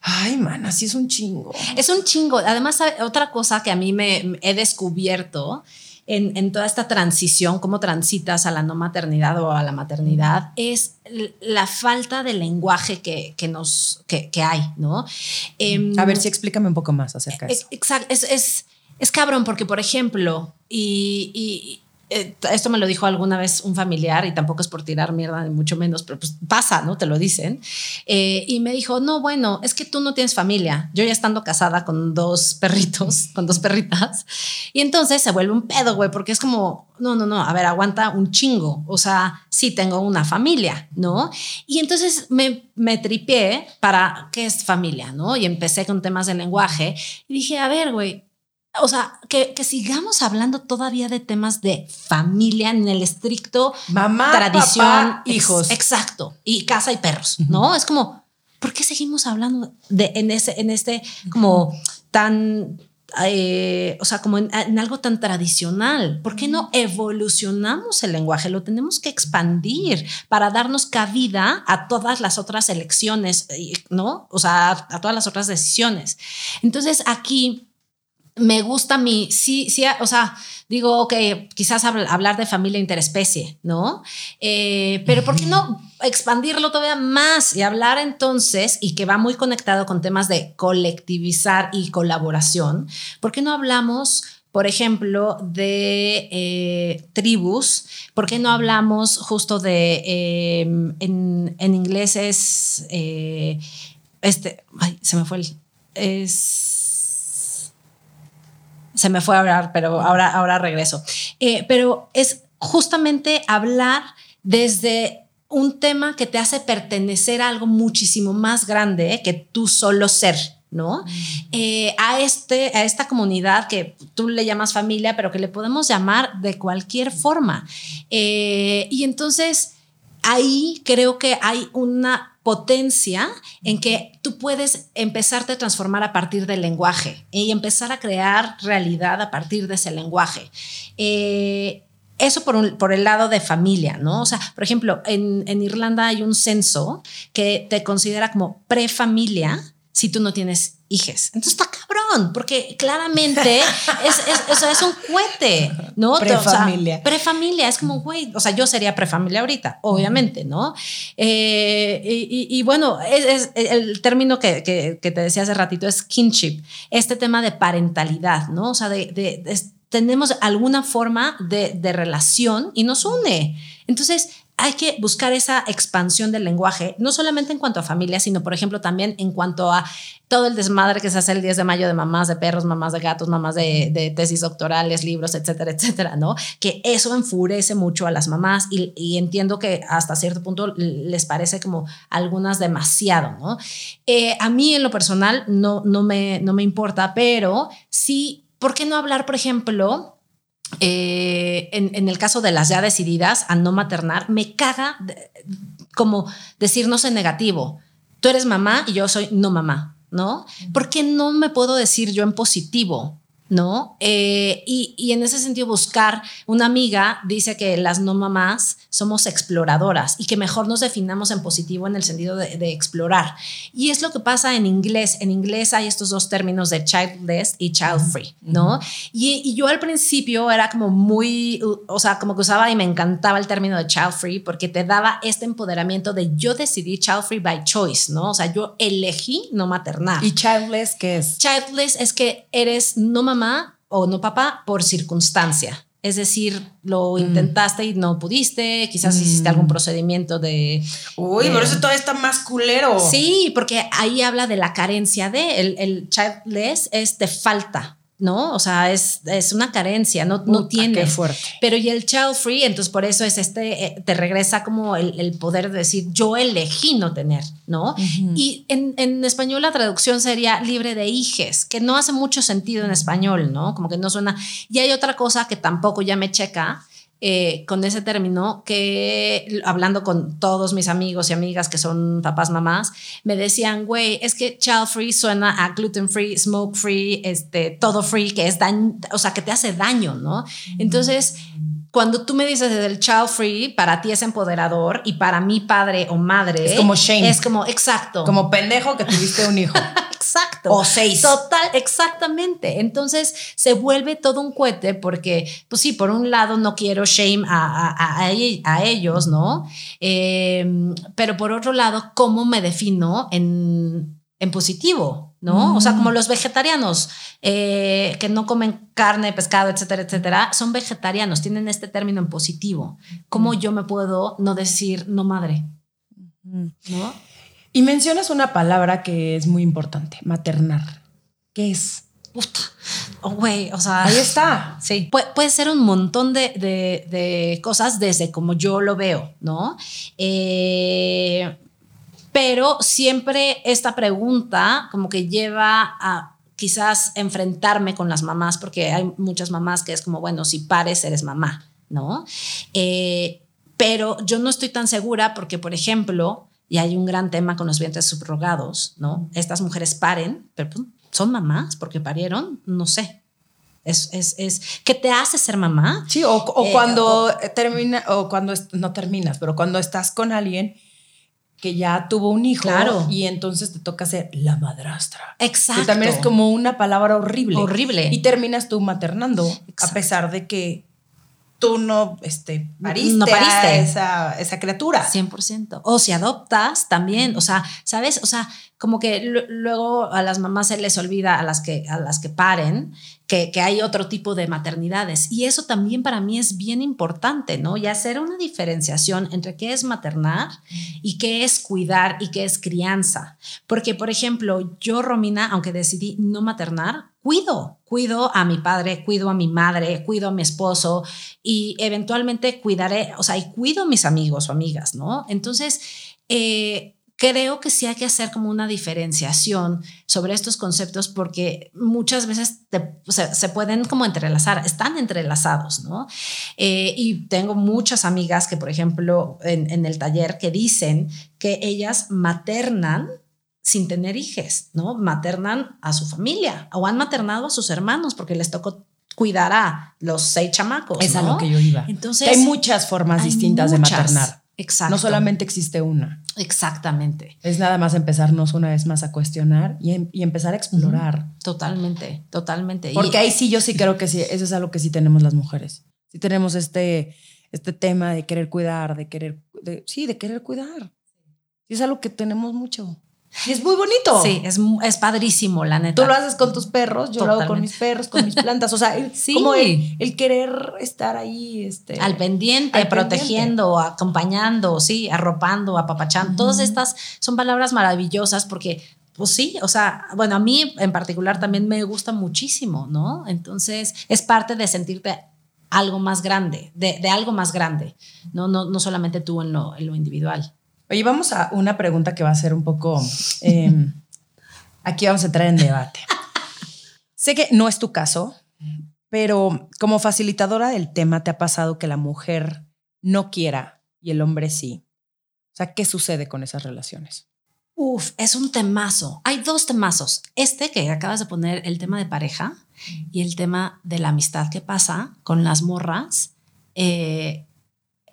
Ay, man, así es un chingo. Es un chingo. Además, otra cosa que a mí me me he descubierto en, en toda esta transición, cómo transitas a la no maternidad o a la maternidad, es la falta de lenguaje que, que nos, que, que hay, ¿no? Em, A ver, sí, explícame un poco más acerca de eso. Exacto, es, es, es cabrón porque, por ejemplo, y, y, esto me lo dijo alguna vez un familiar y tampoco es por tirar mierda ni mucho menos, pero pues pasa, ¿no? Te lo dicen. Eh, y me dijo, no, bueno, es que tú no tienes familia. Yo ya estando casada con dos perritos, (laughs) con dos perritas. Y entonces se vuelve un pedo, güey, porque es como, no, no, no, a ver, aguanta un chingo. O sea, sí tengo una familia, ¿no? Y entonces me, me tripié para qué es familia, ¿no? Y empecé con temas de lenguaje y dije, a ver, güey, o sea, que, que sigamos hablando todavía de temas de familia en el estricto Mamá, tradición, papá, ex- hijos. exacto, y casa y perros, ¿no? Es como, ¿por qué seguimos hablando de en ese, en este como tan, eh, o sea, como en, en algo tan tradicional? ¿Por qué no evolucionamos el lenguaje? Lo tenemos que expandir para darnos cabida a todas las otras elecciones, eh, ¿no? O sea, a todas las otras decisiones. Entonces aquí me gusta a mí, sí, sí, o sea, digo, ok, quizás habl- hablar de familia interespecie, ¿no? Eh, pero ¿por qué no expandirlo todavía más y hablar entonces, y que va muy conectado con temas de colectivizar y colaboración? ¿Por qué no hablamos, por ejemplo, de eh, tribus? ¿Por qué no hablamos justo de, eh, en, en inglés es, eh, este, ay, se me fue el, es se me fue a hablar, pero ahora, ahora regreso. Eh, pero es justamente hablar desde un tema que te hace pertenecer a algo muchísimo más grande que tú solo ser. ¿No? Eh, a, este, a esta comunidad que tú le llamas familia, pero que le podemos llamar de cualquier forma. Eh, y entonces ahí creo que hay una potencia en que tú puedes empezarte a transformar a partir del lenguaje y empezar a crear realidad a partir de ese lenguaje. Eh, eso por, por el lado de familia, ¿no? O sea, por ejemplo, en, en Irlanda hay un censo que te considera como prefamilia si tú no tienes hijes. Entonces está cabrón, porque claramente es, es, es, un cohete, ¿no? Prefamilia. prefamilia, es como, güey, o sea, yo sería prefamilia ahorita, obviamente, ¿no? Eh, y, y, bueno, es, el término que, que, que, te decía hace ratito es kinship, este tema de parentalidad, ¿no? O sea, de, de, de tenemos alguna forma de, de relación y nos une. Entonces, hay que buscar esa expansión del lenguaje, no solamente en cuanto a familia, sino, por ejemplo, también en cuanto a todo el desmadre que se hace el 10 de mayo de mamás de perros, mamás de gatos, mamás de, tesis doctorales, libros, etcétera, etcétera, ¿no? Que eso enfurece mucho a las mamás y, entiendo que hasta cierto punto les parece como algunas demasiado, ¿no? Eh, a mí en lo personal no, no, me, no me importa, pero sí, ¿por qué no hablar, por ejemplo, eh, en, el caso de las ya decididas a no maternar, me caga como decirnos en negativo. Tú eres mamá y yo soy no mamá, ¿no? ¿Por qué no me puedo decir yo en positivo? ¿No? Eh, y, en ese sentido buscar, una amiga dice que las no mamás somos exploradoras y que mejor nos definamos en positivo en el sentido de, explorar. Y es lo que pasa en inglés. En inglés hay estos dos términos de childless y child free, ¿no? y, yo al principio era como muy, o sea, como que usaba y me encantaba el término de child free porque te daba este empoderamiento de yo decidí child free by choice, ¿no? O sea, yo elegí no maternar. ¿Y childless qué es? Childless es que eres no mamá o no papá por circunstancia. Es decir, lo mm. intentaste y no pudiste, quizás mm. hiciste algún procedimiento de... Uy, por eso todo está más culero. Sí, porque ahí habla de la carencia de, el, el childless es de falta, ¿no? O sea, es, es una carencia, no, no tiene. fuerte. Pero y el child free, entonces por eso es este, eh, te regresa como el, el, poder de decir, yo elegí no tener, ¿no? Y en, en, español la traducción sería libre de hijes, que no hace mucho sentido en español, ¿no? Como que no suena. Y hay otra cosa que tampoco ya me checa, eh, con ese término que hablando con todos mis amigos y amigas que son papás, mamás, me decían, güey, es que child free suena a gluten free, smoke free, este, todo free, que es daño, o sea, que te hace daño, ¿no? Entonces, cuando tú me dices del child free, para ti es empoderador y para mi padre o madre es como shame. Es como exacto. Como pendejo que tuviste un hijo. (laughs) exacto. O seis. Total, exactamente. Entonces se vuelve todo un cohete porque, pues sí, por un lado no quiero shame a, a, ellos, ¿no? Em, pero por otro lado, ¿cómo me defino en, en positivo? ¿no? O sea, como mm. los vegetarianos eh, que no comen carne, pescado, etcétera, etcétera, son vegetarianos, tienen este término en positivo. ¿Cómo mm. yo me puedo no decir no madre? ¿No? Y mencionas una palabra que es muy importante, maternar. ¿Qué es? Puta. Oh, güey, o sea. Ahí está. Sí. puede ser un montón de, de, cosas desde como yo lo veo, ¿no? Eh, pero siempre esta pregunta como que lleva a quizás enfrentarme con las mamás, porque hay muchas mamás que es como, bueno, si pares, eres mamá, ¿no? Eh, pero yo no estoy tan segura porque, por ejemplo, y hay un gran tema con los vientres subrogados, ¿no? Estas mujeres paren, pero pues, son mamás porque parieron, no sé. Es, es, es, ¿qué te hace ser mamá? Sí, o, o cuando eh, termina, o cuando no terminas, pero cuando estás con alguien que ya tuvo un hijo claro. y entonces te toca ser la madrastra. Exacto. Que también es como una palabra horrible. Horrible. Y terminas tú maternando, a pesar de que tú no este, pariste, no pariste. esa, esa criatura. 100%. O si adoptas también, o sea, ¿sabes? O sea, como que luego a las mamás se les olvida, a las que, a las que paren, que, que, hay otro tipo de maternidades. Y eso también para mí es bien importante, ¿no? Y hacer una diferenciación entre qué es maternar y qué es cuidar y qué es crianza. Porque, por ejemplo, yo, Romina, aunque decidí no maternar, cuido, cuido a mi padre, cuido a mi madre, cuido a mi esposo y eventualmente cuidaré, o sea, y cuido a mis amigos o amigas, ¿no? Entonces, eh, creo que sí hay que hacer como una diferenciación sobre estos conceptos porque muchas veces se, pueden como entrelazar, están entrelazados, ¿no? Eh, y tengo muchas amigas que, por ejemplo, en, en el taller que dicen que ellas maternan sin tener hijos, ¿no? Maternan a su familia o han maternado a sus hermanos porque les tocó cuidar a los seis chamacos. Es a lo que yo iba. Entonces, hay muchas formas distintas de maternar. Exacto. No solamente existe una. Exactamente. Es nada más empezarnos una vez más a cuestionar y, em, empezar a explorar. Totalmente, totalmente. Porque ahí sí, yo sí creo que sí, eso es algo que sí tenemos las mujeres. Sí tenemos este, este tema de querer cuidar, de querer, sí, de querer cuidar. Y es algo que tenemos mucho. Es muy bonito. Sí, es, es padrísimo, la neta. Tú lo haces con tus perros, yo lo hago con mis perros, con mis plantas. O sea, sí. como el, querer estar ahí. Este, al pendiente, protegiendo, acompañando, sí, arropando, apapachando. Todas estas son palabras maravillosas porque pues sí, o sea, bueno, a mí en particular también me gusta muchísimo, ¿no? Entonces es parte de sentirte algo más grande, de, de algo más grande, ¿no? No, no solamente tú en lo, en lo individual. Oye, vamos a una pregunta que va a ser un poco... Em, aquí vamos a entrar en debate. sé que no es tu caso, pero como facilitadora del tema, ¿te ha pasado que la mujer no quiera y el hombre sí? O sea, ¿qué sucede con esas relaciones? Uf, es un temazo. Hay dos temazos. Este que acabas de poner, el tema de pareja y el tema de la amistad. ¿Qué pasa con las morras? Eh,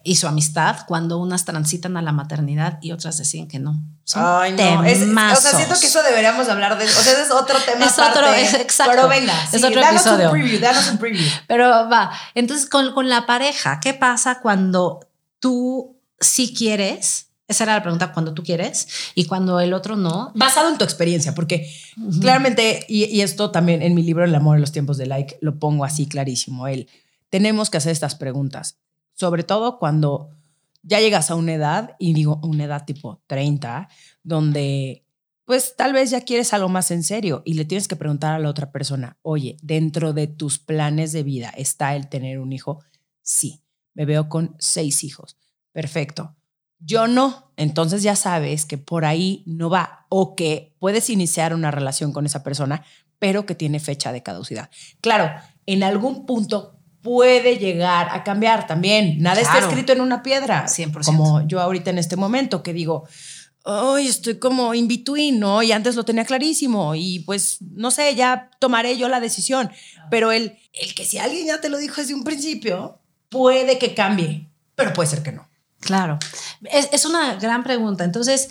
y su amistad cuando unas transitan a la maternidad y otras deciden que no. Son Ay, no. Es, o sea, siento que eso deberíamos hablar de. O sea, es otro tema. Es otro, es, exacto. Pero venga, es otro danos episodio. un preview, danos un preview. Pero va. Entonces, con, con la pareja, ¿qué pasa cuando tú sí quieres? Esa era la pregunta, cuando tú quieres y cuando el otro no. Basado en tu experiencia, porque claramente, y, y, esto también en mi libro El amor en los tiempos de like, lo pongo así clarísimo. Él, tenemos que hacer estas preguntas sobre todo cuando ya llegas a una edad, y digo una edad tipo 30, donde pues tal vez ya quieres algo más en serio y le tienes que preguntar a la otra persona, oye, dentro de tus planes de vida está el tener un hijo. Sí, me veo con seis hijos. Perfecto. Yo no. Entonces ya sabes que por ahí no va o que puedes iniciar una relación con esa persona, pero que tiene fecha de caducidad. Claro, en algún punto puede llegar a cambiar también. Nada está escrito en una piedra. 100%. Como yo ahorita en este momento que digo, hoy estoy como in between, ¿no? Y antes lo tenía clarísimo y pues no sé, ya tomaré yo la decisión. Pero el, el que si alguien ya te lo dijo desde un principio, puede que cambie, pero puede ser que no. Claro, es, es una gran pregunta. Entonces,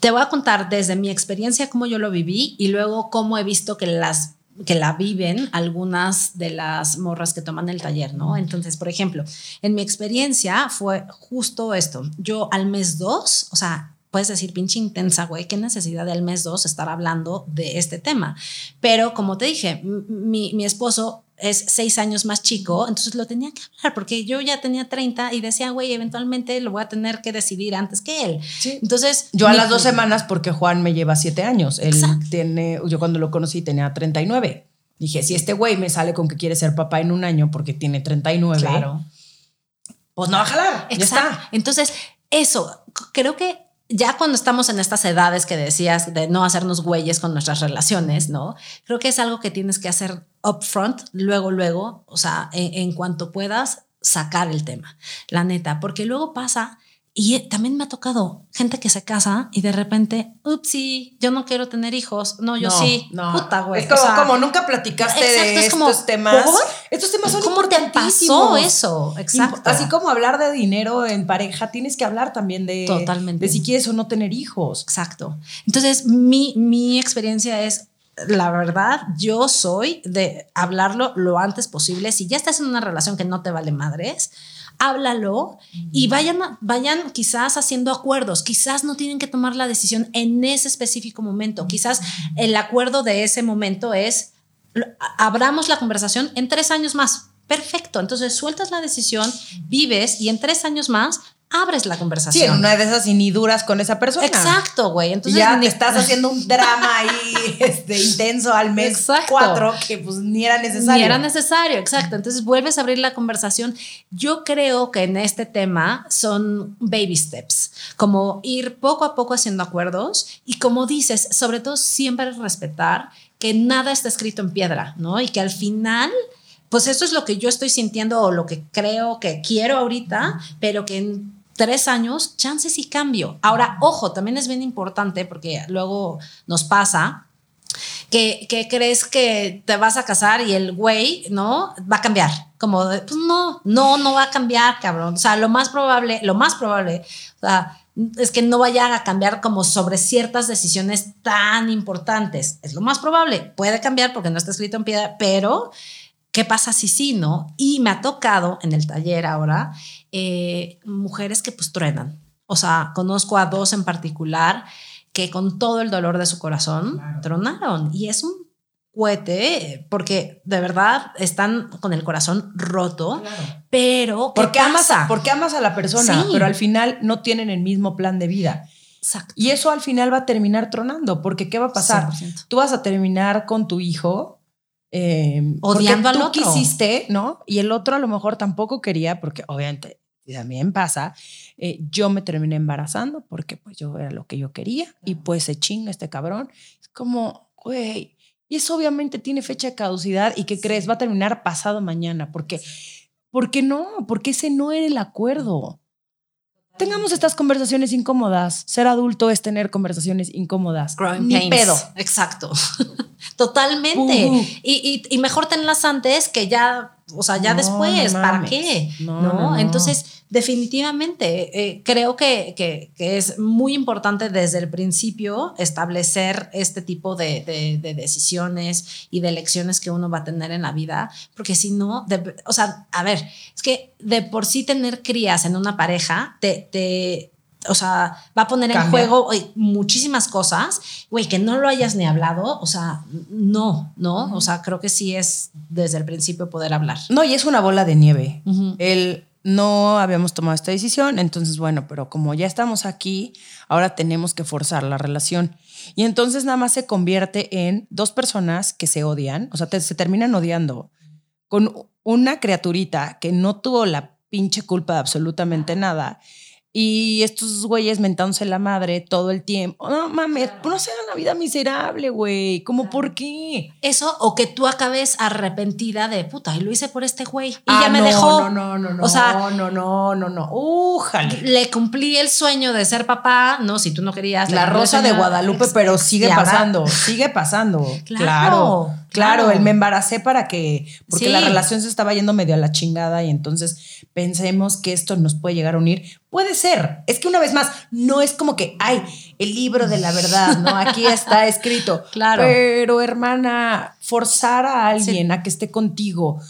te voy a contar desde mi experiencia cómo yo lo viví y luego cómo he visto que las que la viven algunas de las morras que toman el taller, ¿no? Entonces, por ejemplo, en mi experiencia fue justo esto. Yo al mes dos, o sea, puedes decir pinche intensa, güey, qué necesidad de al mes dos estar hablando de este tema. Pero como te dije, mi, mi esposo es seis años más chico, entonces lo tenía que hablar porque yo ya tenía 30 y decía, güey, eventualmente lo voy a tener que decidir antes que él. Entonces, yo a las dos semanas, porque Juan me lleva siete años, él tiene, yo cuando lo conocí tenía 39. Dije, si este güey me sale con que quiere ser papá en un año porque tiene 39, claro. pues no va a jalar. Ya está. Entonces, eso, creo que ya cuando estamos en estas edades que decías de no hacernos güeyes con nuestras relaciones, ¿no? Creo que es algo que tienes que hacer upfront, luego, luego, o sea, en, cuanto puedas sacar el tema, la neta, porque luego pasa y también me ha tocado gente que se casa y de repente, upsi, yo no quiero tener hijos. No, yo sí. No. Puta, güey. Es como, nunca platicaste de estos temas. Estos temas son ¿Cómo te pasó eso? Exacto. Así como hablar de dinero en pareja, tienes que hablar también de, Totalmente. de si quieres o no tener hijos. Exacto. Entonces, mi, mi experiencia es la verdad, yo soy de hablarlo lo antes posible. Si ya estás en una relación que no te vale madres, háblalo y vayan, vayan quizás haciendo acuerdos. Quizás no tienen que tomar la decisión en ese específico momento. Quizás el acuerdo de ese momento es, abramos la conversación en tres años más. Perfecto. Entonces sueltas la decisión, vives y en tres años más abres la Sí, conversación. en una de esas y ni duras con esa persona. Exacto, güey. Entonces ya ni- estás haciendo un drama ahí (laughs) este, intenso al mes Exacto. cuatro que pues ni era necesario. Ni era necesario, exacto. Entonces vuelves a abrir la conversación. Yo creo que en este tema son baby steps, como ir poco a poco haciendo acuerdos y como dices, sobre todo siempre respetar que nada está escrito en piedra, ¿no? Y que al final... Pues eso es lo que yo estoy sintiendo o lo que creo que quiero ahorita, pero que en tres años, chances y cambio. Ahora, ojo, también es bien importante porque luego nos pasa que, crees que te vas a casar y el güey, ¿no? Va a cambiar. Como, pues no, no, no va a cambiar, cabrón. O sea, lo más probable, lo más probable, o sea, es que no vaya a cambiar como sobre ciertas decisiones tan importantes. Es lo más probable. Puede cambiar porque no está escrito en piedra, pero ¿qué pasa si sí, no? Y me ha tocado en el taller ahora eh, mujeres que pues truenan. O sea, conozco a dos en particular que con todo el dolor de su corazón tronaron. Y es un cohete porque de verdad están con el corazón roto, pero ¿qué Porque amas, a, porque amas a la persona, Sí. pero al final no tienen el mismo plan de vida. Exacto. Y eso al final va a terminar tronando, porque ¿qué va a pasar? 100%. Tú vas a terminar con tu hijo eh, Odiando al tú otro. quisiste, ¿no? Y el otro a lo mejor tampoco quería, porque obviamente también pasa. eh, yo me terminé embarazando porque pues yo era lo que yo quería y pues se chinga este cabrón. Es como, güey, y eso obviamente tiene fecha de caducidad y ¿qué crees? Va a terminar pasado mañana. porque ¿Por qué no? Porque ese no era el acuerdo. Tengamos estas conversaciones incómodas. Ser adulto es tener conversaciones incómodas. Growing Ni pains. pedo. Exacto. (laughs) Totalmente. Ujú. Y, y- y mejor tenerlas antes que ya, o sea, ya No, después. no ¿Para qué? No, No, no, no. Entonces, definitivamente, eh, creo que, que- que es muy importante desde el principio establecer este tipo de, de- de decisiones y de elecciones que uno va a tener en la vida, porque si no, de- o sea, a ver, es que de por sí tener crías en una pareja te... te o sea, va a poner en Cambia. juego eh, muchísimas cosas, güey, que no lo hayas ni hablado, o sea, no, ¿no? O sea, creo que sí es desde el principio poder hablar. No, y es una bola de nieve. Ujú. El no habíamos tomado esta decisión, entonces bueno, pero como ya estamos aquí, ahora tenemos que forzar la relación. Y entonces nada más se convierte en dos personas que se odian, o sea, te- se terminan odiando con una criaturita que no tuvo la pinche culpa de absolutamente nada. Y estos güeyes mentándose la madre todo el tiempo. No mames, no se hagan la vida miserable, güey. ¿Cómo por qué? Eso, o que tú acabes arrepentida de puta, y lo hice por este güey y Ah, ya me no, dejó. No, no, no, no. O sea, no, no, no, no. Újale. le cumplí el sueño de ser papá, no, si tú no querías. La rosa de Guadalupe, pero sigue pasando, sigue pasando. (laughs) Claro, Claro, claro, él me embaracé para que, porque Sí. la relación se estaba yendo medio a la chingada y entonces pensemos que esto nos puede llegar a unir. Puede ser, es que una vez más, no es como que, ay, el libro de la verdad, ¿no? Aquí está escrito. (laughs) Claro. Pero hermana, forzar a alguien a que esté contigo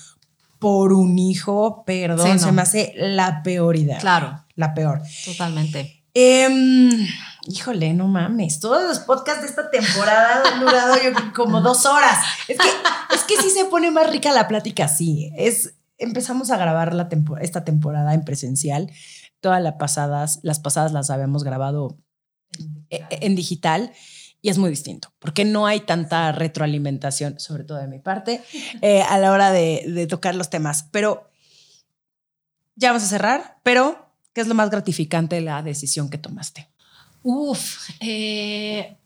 por un hijo, perdón, Sí, no. se me hace la peor idea. Claro, La peor. totalmente. Em, híjole, no mames. Todos los podcasts de esta temporada han durado yo como dos horas. Es que, es que sí se pone más rica la plática así. Es, empezamos a grabar la esta temporada en presencial. Todas las pasadas, las pasadas las habíamos grabado e- en digital y es muy distinto porque no hay tanta retroalimentación, sobre todo de mi parte, eh, a la hora de, de tocar los temas. Pero ya vamos a cerrar, pero ¿qué es lo más gratificante de la decisión que tomaste? Uf, eh,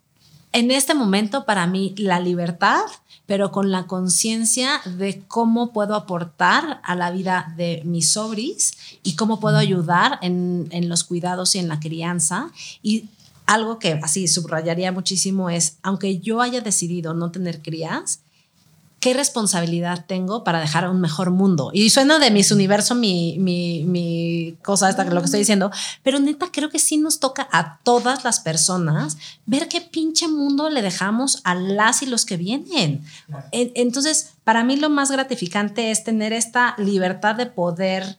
en este momento para mí la libertad, pero con la conciencia de cómo puedo aportar a la vida de mis sobris y cómo puedo ayudar en, en los cuidados y en la crianza. Y algo que así subrayaría muchísimo es, aunque yo haya decidido no tener crías, ¿qué responsabilidad tengo para dejar un mejor mundo? Y suena de mis universo mi, mi, mi cosa esta, lo que estoy diciendo, pero neta creo que sí nos toca a todas las personas ver qué pinche mundo le dejamos a las y los que vienen. En- Entonces, para mí lo más gratificante es tener esta libertad de poder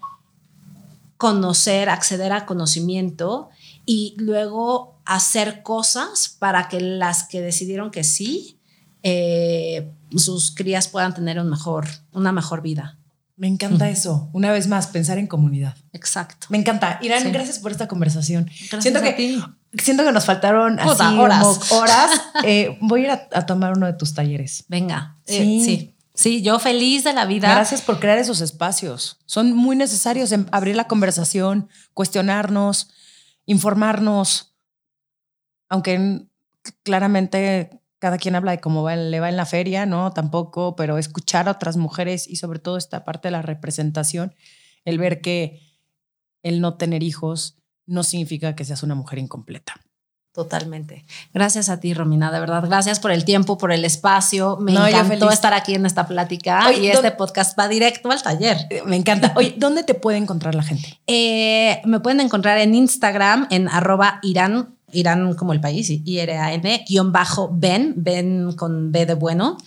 conocer, acceder a conocimiento y luego hacer cosas para que las que decidieron que sí, eh, sus crías puedan tener un mejor, una mejor vida. Me encanta eso. Una vez más, pensar en comunidad. Exacto. Me encanta. Irán, Sí. gracias por esta conversación. Gracias siento que ti. siento que nos faltaron así horas. horas. (laughs) Eh, voy a ir a, a tomar uno de tus talleres. Venga. Sí. Eh, sí. Sí, yo feliz de la vida. Gracias por crear esos espacios. Son muy necesarios en abrir la conversación, cuestionarnos, informarnos. Aunque claramente cada quien habla de cómo va- le va en la feria, ¿no? Tampoco, pero escuchar a otras mujeres y sobre todo esta parte de la representación, el ver que el no tener hijos no significa que seas una mujer incompleta. Totalmente. Gracias a ti, Romina, de verdad. Gracias por el tiempo, por el espacio. Me No, encantó estar aquí en esta plática Oye, y este ¿dónde- podcast va directo al taller. Eh, Me encanta. Oye, ¿dónde te puede encontrar la gente? Eh, me pueden encontrar en Instagram en arroba Irán, Irán como el país, I-R-A-N, guion bajo Ben, Ben con B de bueno.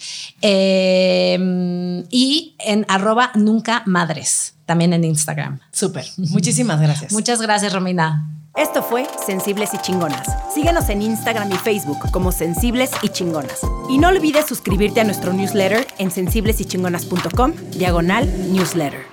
Eh, y en arroba nunca madres, también en Instagram. Súper. Muchísimas gracias. (laughs) Muchas gracias, Romina. Esto fue Sensibles y Chingonas. Síguenos en Instagram y Facebook como Sensibles y Chingonas. Y no olvides suscribirte a nuestro newsletter en sensiblesychingonas.com, diagonal newsletter.